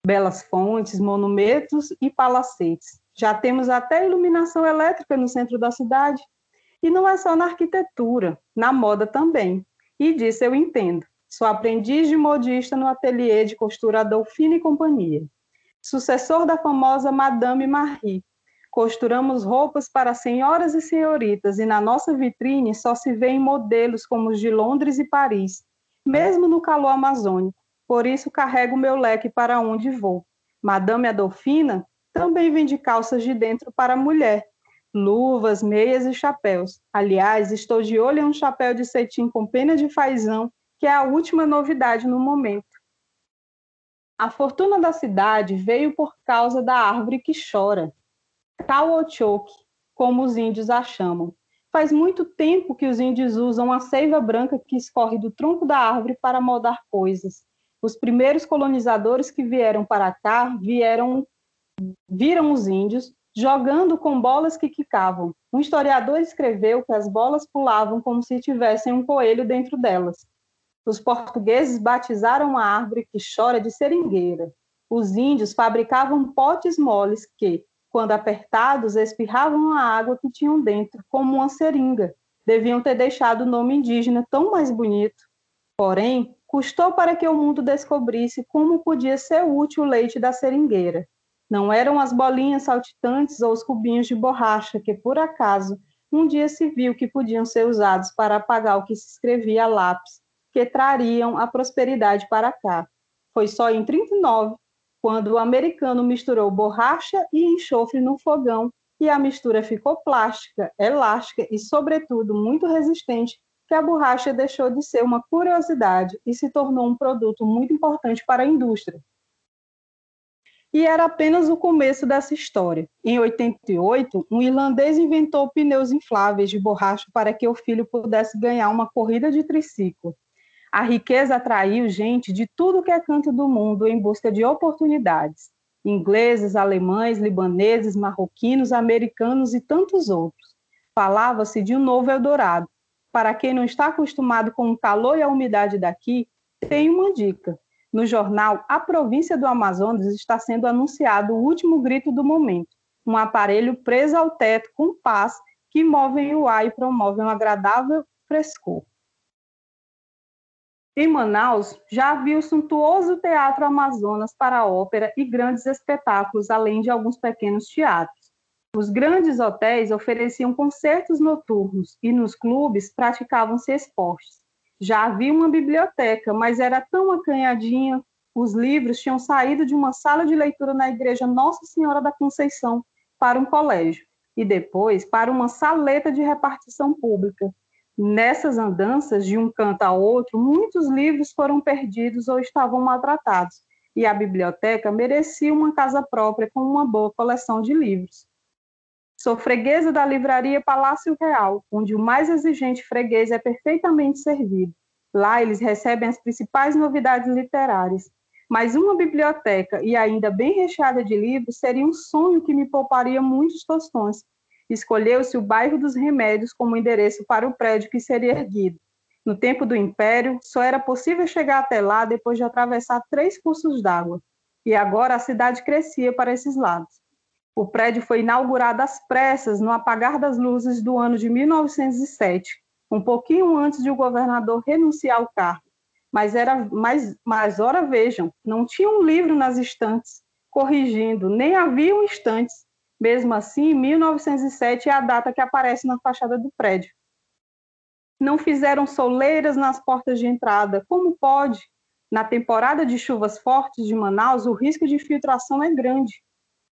S3: Belas fontes, monumentos e palacetes. Já temos até iluminação elétrica no centro da cidade. E não é só na arquitetura, na moda também. E disso eu entendo. Sou aprendiz de modista no ateliê de costura Adolfina e Companhia. Sucessor da famosa Madame Marie, Costuramos roupas para senhoras e senhoritas, e na nossa vitrine só se vêem modelos como os de Londres e Paris, mesmo no calor amazônico. Por isso carrego meu leque para onde vou. Madame Adolfina também vende calças de dentro para mulher, luvas, meias e chapéus. Aliás, estou de olho em um chapéu de cetim com pena de fazão, que é a última novidade no momento. A fortuna da cidade veio por causa da árvore que chora, Caochoque, como os índios a chamam. Faz muito tempo que os índios usam a seiva branca que escorre do tronco da árvore para moldar coisas. Os primeiros colonizadores que vieram para cá vieram viram os índios jogando com bolas que quicavam. Um historiador escreveu que as bolas pulavam como se tivessem um coelho dentro delas. Os portugueses batizaram a árvore que chora de seringueira. Os índios fabricavam potes moles que, quando apertados, espirravam a água que tinham dentro, como uma seringa. deviam ter deixado o nome indígena tão mais bonito. Porém, custou para que o mundo descobrisse como podia ser útil o leite da seringueira. Não eram as bolinhas saltitantes ou os cubinhos de borracha que, por acaso, um dia se viu que podiam ser usados para apagar o que se escrevia a lápis, que trariam a prosperidade para cá. Foi só em 39, quando o americano misturou borracha e enxofre no fogão e a mistura ficou plástica, elástica e, sobretudo, muito resistente, que a borracha deixou de ser uma curiosidade e se tornou um produto muito importante para a indústria. E era apenas o começo dessa história. Em 88, um irlandês inventou pneus infláveis de borracha para que o filho pudesse ganhar uma corrida de triciclo. A riqueza atraiu gente de tudo que é canto do mundo em busca de oportunidades. Ingleses, alemães, libaneses, marroquinos, americanos e tantos outros. Falava-se de um novo Eldorado. Para quem não está acostumado com o calor e a umidade daqui, tem uma dica. No jornal A Província do Amazonas está sendo anunciado o último grito do momento, um aparelho preso ao teto com pás que movem o ar e promovem um agradável frescor. Em Manaus, já havia o suntuoso Teatro Amazonas para ópera e grandes espetáculos, além de alguns pequenos teatros. Os grandes hotéis ofereciam concertos noturnos e nos clubes praticavam-se esportes. Já havia uma biblioteca, mas era tão acanhadinha, os livros tinham saído de uma sala de leitura na igreja Nossa Senhora da Conceição para um colégio e depois para uma saleta de repartição pública. Nessas andanças de um canto a outro, muitos livros foram perdidos ou estavam maltratados, e a biblioteca merecia uma casa própria com uma boa coleção de livros. Sou freguesa da livraria Palácio Real, onde o mais exigente freguês é perfeitamente servido. Lá eles recebem as principais novidades literárias. Mas uma biblioteca, e ainda bem recheada de livros, seria um sonho que me pouparia muitos tostões. Escolheu-se o bairro dos Remédios como endereço para o prédio que seria erguido. No tempo do Império, só era possível chegar até lá depois de atravessar três cursos d'água. E agora a cidade crescia para esses lados. O prédio foi inaugurado às pressas no apagar das luzes do ano de 1907, um pouquinho antes de o governador renunciar ao cargo. Mas era mais, mas ora vejam, não tinha um livro nas estantes corrigindo, nem haviam estantes. Mesmo assim, 1907 é a data que aparece na fachada do prédio. Não fizeram soleiras nas portas de entrada. Como pode? Na temporada de chuvas fortes de Manaus, o risco de infiltração é grande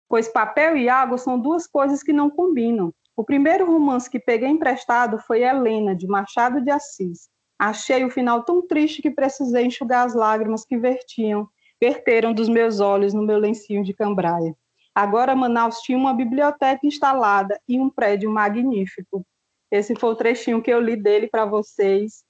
S3: pois papel e água são duas coisas que não combinam. O primeiro romance que peguei emprestado foi Helena, de Machado de Assis. Achei o final tão triste que precisei enxugar as lágrimas que vertiam, verteram dos meus olhos no meu lencinho de cambraia. Agora Manaus tinha uma biblioteca instalada e um prédio magnífico. Esse foi o trechinho que eu li dele para vocês.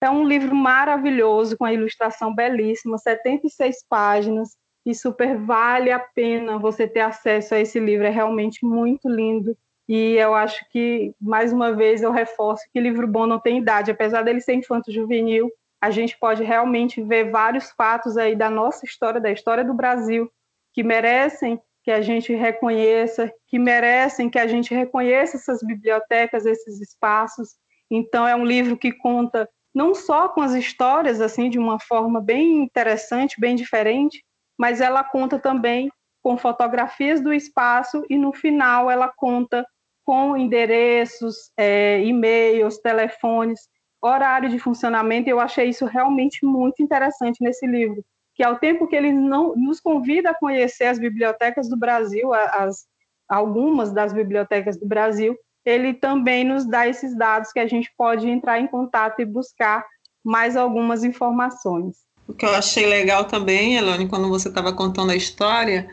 S3: É um livro maravilhoso, com a ilustração belíssima, 76 páginas, e super vale a pena você ter acesso a esse livro, é realmente muito lindo. E eu acho que, mais uma vez, eu reforço que livro bom não tem idade, apesar dele ser infanto-juvenil, a gente pode realmente ver vários fatos aí da nossa história, da história do Brasil, que merecem que a gente reconheça, que merecem que a gente reconheça essas bibliotecas, esses espaços. Então, é um livro que conta não só com as histórias, assim, de uma forma bem interessante, bem diferente, mas ela conta também com fotografias do espaço e no final ela conta com endereços, é, e-mails, telefones, horário de funcionamento. Eu achei isso realmente muito interessante nesse livro, que ao tempo que ele não, nos convida a conhecer as bibliotecas do Brasil, as, algumas das bibliotecas do Brasil, ele também nos dá esses dados que a gente pode entrar em contato e buscar mais algumas informações.
S1: O que eu achei legal também, Elane, quando você estava contando a história,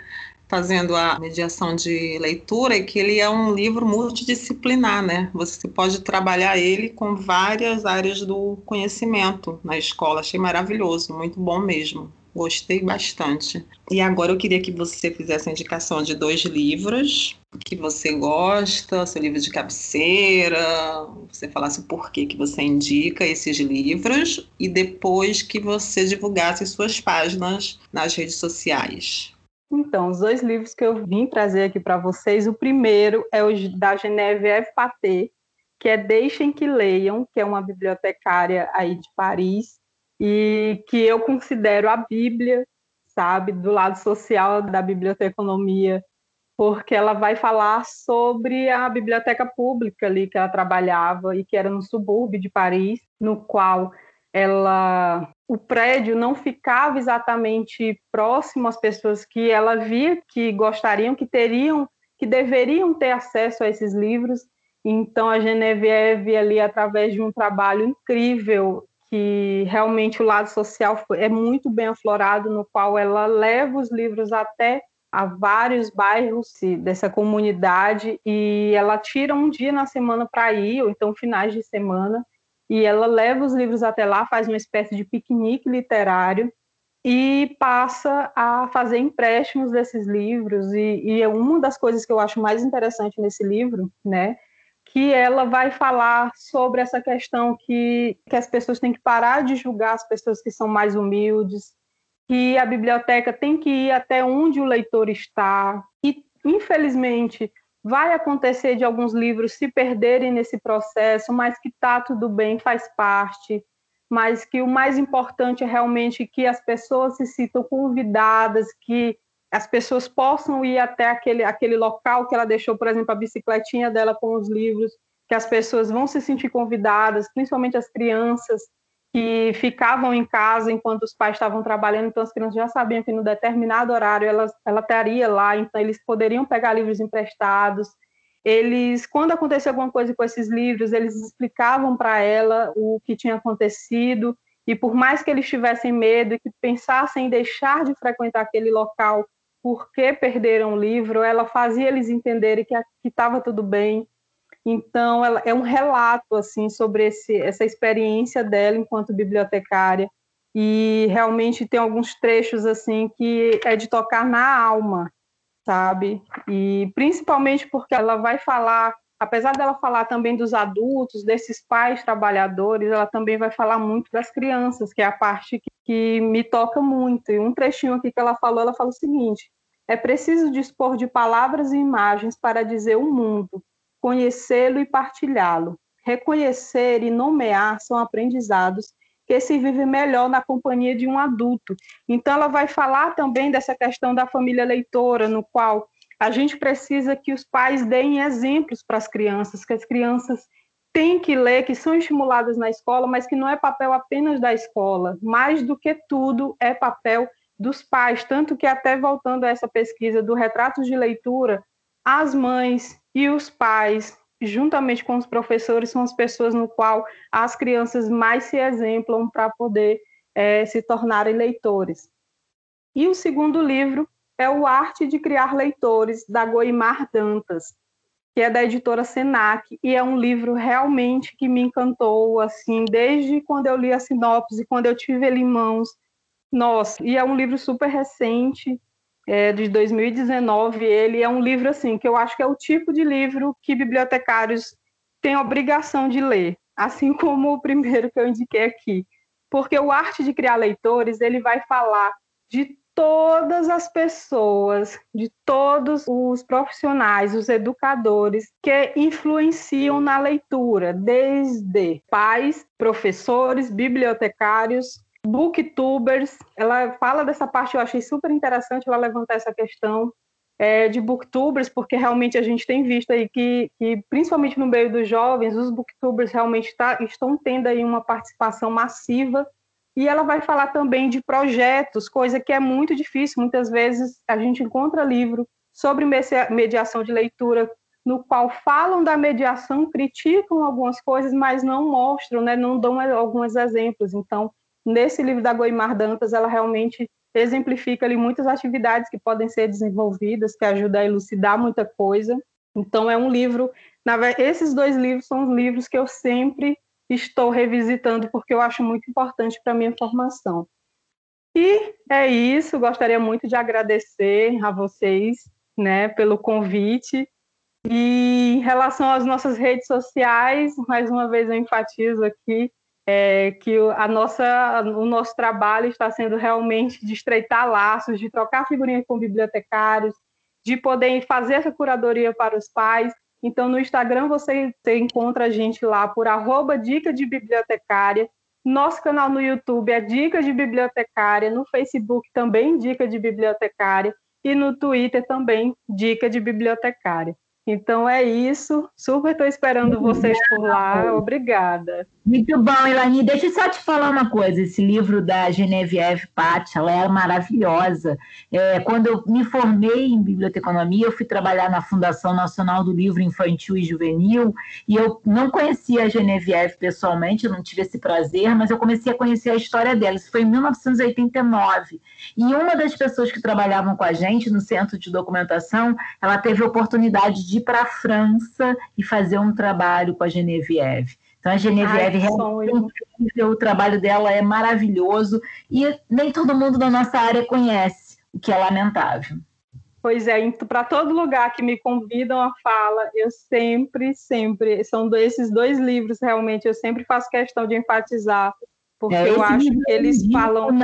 S1: fazendo a mediação de leitura, é que ele é um livro multidisciplinar, né? Você pode trabalhar ele com várias áreas do conhecimento na escola. Achei maravilhoso, muito bom mesmo. Gostei bastante. E agora eu queria que você fizesse a indicação de dois livros que você gosta, seu livro de cabeceira, você falasse o porquê que você indica esses livros e depois que você divulgasse suas páginas nas redes sociais.
S3: Então, os dois livros que eu vim trazer aqui para vocês, o primeiro é o da Geneviève Paté, que é Deixem que Leiam, que é uma bibliotecária aí de Paris, e que eu considero a Bíblia, sabe, do lado social da biblioteconomia, porque ela vai falar sobre a biblioteca pública ali que ela trabalhava e que era no subúrbio de Paris, no qual ela o prédio não ficava exatamente próximo às pessoas que ela via que gostariam, que teriam, que deveriam ter acesso a esses livros. Então a Genevieve ali através de um trabalho incrível que realmente o lado social é muito bem aflorado, no qual ela leva os livros até a vários bairros dessa comunidade e ela tira um dia na semana para ir, ou então finais de semana, e ela leva os livros até lá, faz uma espécie de piquenique literário e passa a fazer empréstimos desses livros. E, e é uma das coisas que eu acho mais interessante nesse livro, né, que ela vai falar sobre essa questão que, que as pessoas têm que parar de julgar as pessoas que são mais humildes, que a biblioteca tem que ir até onde o leitor está. E, infelizmente, vai acontecer de alguns livros se perderem nesse processo, mas que tá tudo bem, faz parte, mas que o mais importante é realmente que as pessoas se sintam convidadas, que as pessoas possam ir até aquele, aquele local que ela deixou, por exemplo, a bicicletinha dela com os livros, que as pessoas vão se sentir convidadas, principalmente as crianças, que ficavam em casa enquanto os pais estavam trabalhando, então as crianças já sabiam que no determinado horário ela, ela estaria lá, então eles poderiam pegar livros emprestados. Eles, quando acontecia alguma coisa com esses livros, eles explicavam para ela o que tinha acontecido, e por mais que eles tivessem medo e que pensassem em deixar de frequentar aquele local porque perderam o livro, ela fazia eles entenderem que estava tudo bem, então, ela é um relato assim sobre esse, essa experiência dela enquanto bibliotecária e realmente tem alguns trechos assim que é de tocar na alma, sabe? E principalmente porque ela vai falar, apesar dela falar também dos adultos, desses pais trabalhadores, ela também vai falar muito das crianças, que é a parte que, me toca muito. E um trechinho aqui que ela falou, ela fala o seguinte: é preciso dispor de palavras e imagens para dizer o mundo conhecê-lo e partilhá-lo. Reconhecer e nomear são aprendizados que se vive melhor na companhia de um adulto. Então, ela vai falar também dessa questão da família leitora, no qual a gente precisa que os pais deem exemplos para as crianças, que as crianças têm que ler, que são estimuladas na escola, mas que não é papel apenas da escola. Mais do que tudo, é papel dos pais. Tanto que, até voltando a essa pesquisa do retratos de leitura, as mães e os pais, juntamente com os professores, são as pessoas no qual as crianças mais se exemplam para poder é, se tornarem leitores. E o segundo livro é O Arte de Criar Leitores, da Goimar Dantas, que é da editora Senac, e é um livro realmente que me encantou, assim, desde quando eu li a sinopse, quando eu tive ele em mãos. Nossa, e é um livro super recente, é, de 2019. Ele é um livro assim que eu acho que é o tipo de livro que bibliotecários têm obrigação de ler, assim como o primeiro que eu indiquei aqui, porque o arte de criar leitores ele vai falar de todas as pessoas, de todos os profissionais, os educadores que influenciam na leitura, desde pais, professores, bibliotecários, booktubers, ela fala dessa parte, eu achei super interessante ela levantar essa questão é, de booktubers, porque realmente a gente tem visto aí que, que principalmente no meio dos jovens, os booktubers realmente tá, estão tendo aí uma participação massiva, e ela vai falar também de projetos, coisa que é muito difícil, muitas vezes a gente encontra livro sobre mediação de leitura, no qual falam da mediação, criticam algumas coisas, mas não mostram, né, não dão alguns exemplos, então Nesse livro da Goimar Dantas, ela realmente exemplifica ali muitas atividades que podem ser desenvolvidas, que ajudam a elucidar muita coisa. Então, é um livro. Na esses dois livros são os livros que eu sempre estou revisitando, porque eu acho muito importante para a minha formação. E é isso, gostaria muito de agradecer a vocês né, pelo convite. E em relação às nossas redes sociais, mais uma vez eu enfatizo aqui é, que a nossa, o nosso trabalho está sendo realmente de estreitar laços, de trocar figurinhas com bibliotecários, de poder fazer essa curadoria para os pais Então, no Instagram você, você encontra a gente lá por arroba dica de bibliotecária. Nosso canal no YouTube é Dica de Bibliotecária, no Facebook também Dica de Bibliotecária e no Twitter também Dica de Bibliotecária. Então é isso. Super estou esperando vocês por lá. Obrigada.
S2: Muito bom, Elani. Deixa eu só te falar uma coisa. Esse livro da Genevieve Patti, ela é maravilhosa. É, quando eu me formei em biblioteconomia, eu fui trabalhar na Fundação Nacional do Livro Infantil e Juvenil e eu não conhecia a Genevieve pessoalmente, eu não tive esse prazer, mas eu comecei a conhecer a história dela. Isso foi em 1989. E uma das pessoas que trabalhavam com a gente no Centro de Documentação, ela teve a oportunidade de de ir para a França e fazer um trabalho com a Genevieve. Então, a Genevieve realmente o trabalho dela é maravilhoso e nem todo mundo da nossa área conhece, o que é lamentável.
S3: Pois é, para todo lugar que me convidam a fala, eu sempre, sempre, são esses dois livros realmente, eu sempre faço questão de enfatizar, porque é, eu acho que eles falam.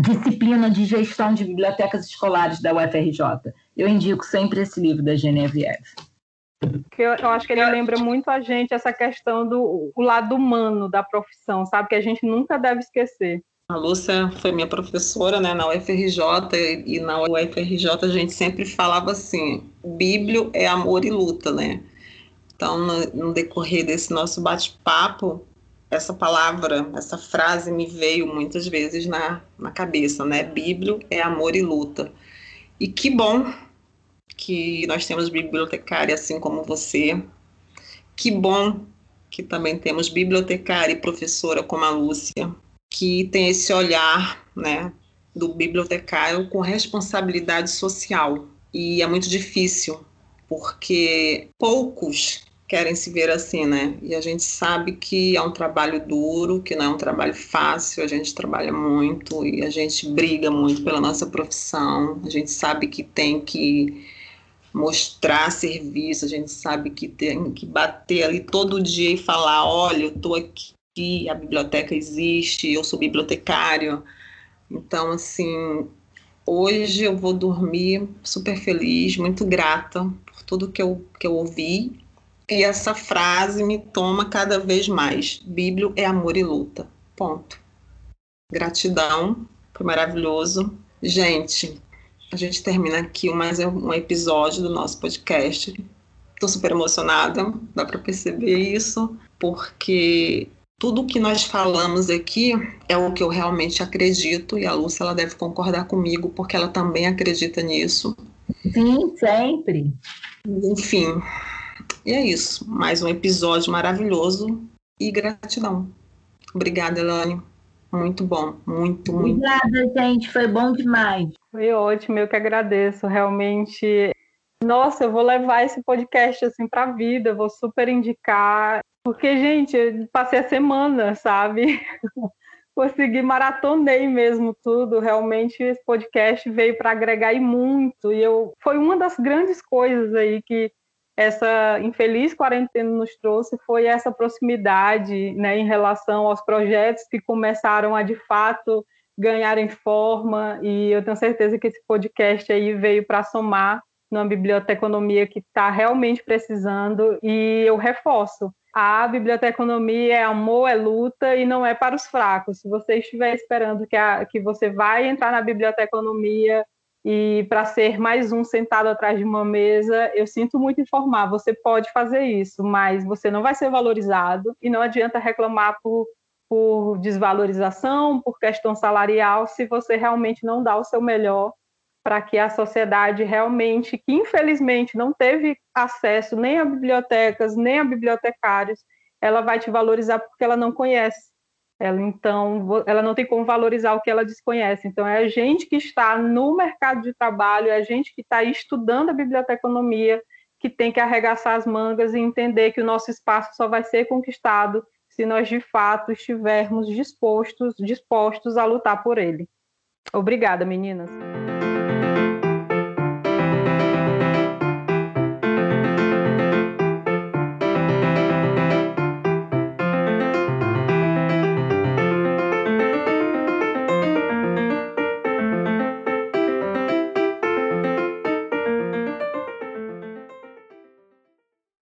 S2: Disciplina de Gestão de Bibliotecas Escolares da UFRJ. Eu indico sempre esse livro da Genevieve.
S3: Que eu, eu, acho que ele lembra muito a gente essa questão do o lado humano da profissão, sabe? Que a gente nunca deve esquecer.
S1: A Lúcia foi minha professora né, na UFRJ e na UFRJ a gente sempre falava assim: Bíblio é amor e luta, né? Então, no, no decorrer desse nosso bate-papo, essa palavra, essa frase me veio muitas vezes na, na cabeça, né? Bíblio é amor e luta. E que bom que nós temos bibliotecária assim como você. Que bom que também temos bibliotecária e professora como a Lúcia, que tem esse olhar, né, do bibliotecário com responsabilidade social. E é muito difícil, porque poucos querem se ver assim, né? E a gente sabe que é um trabalho duro, que não é um trabalho fácil, a gente trabalha muito e a gente briga muito pela nossa profissão, a gente sabe que tem que mostrar serviço, a gente sabe que tem que bater ali todo dia e falar, olha, eu estou aqui, a biblioteca existe, eu sou bibliotecário. Então, assim, hoje eu vou dormir super feliz, muito grata por tudo que eu, que eu ouvi e essa frase me toma cada vez mais. Bíblia é amor e luta. Ponto. Gratidão, foi maravilhoso. Gente, a gente termina aqui mais um episódio do nosso podcast. Estou super emocionada, dá para perceber isso, porque tudo que nós falamos aqui é o que eu realmente acredito e a Lúcia ela deve concordar comigo porque ela também acredita nisso.
S2: Sim, sempre.
S1: Enfim, e é isso. Mais um episódio maravilhoso e gratidão. Obrigada, Elane. Muito bom, muito, muito.
S2: Obrigada, gente. Foi bom demais.
S3: Foi ótimo, eu que agradeço. Realmente, nossa, eu vou levar esse podcast assim para a vida, vou super indicar. Porque, gente, eu passei a semana, sabe? Consegui, maratonei mesmo tudo. Realmente, esse podcast veio para agregar e muito. E eu foi uma das grandes coisas aí que essa infeliz quarentena nos trouxe foi essa proximidade né, em relação aos projetos que começaram a, de fato, ganharem forma, e eu tenho certeza que esse podcast aí veio para somar numa biblioteconomia que está realmente precisando, e eu reforço, a biblioteconomia é amor, é luta e não é para os fracos. Se você estiver esperando que, a, que você vai entrar na biblioteconomia e para ser mais um sentado atrás de uma mesa, eu sinto muito informar, você pode fazer isso, mas você não vai ser valorizado e não adianta reclamar por, por desvalorização, por questão salarial, se você realmente não dá o seu melhor para que a sociedade realmente, que infelizmente não teve acesso nem a bibliotecas, nem a bibliotecários, ela vai te valorizar porque ela não conhece. Ela então, ela não tem como valorizar o que ela desconhece. Então, é a gente que está no mercado de trabalho, é a gente que está estudando a biblioteconomia, que tem que arregaçar as mangas e entender que o nosso espaço só vai ser conquistado se nós de fato estivermos dispostos, dispostos a lutar por ele. Obrigada, meninas.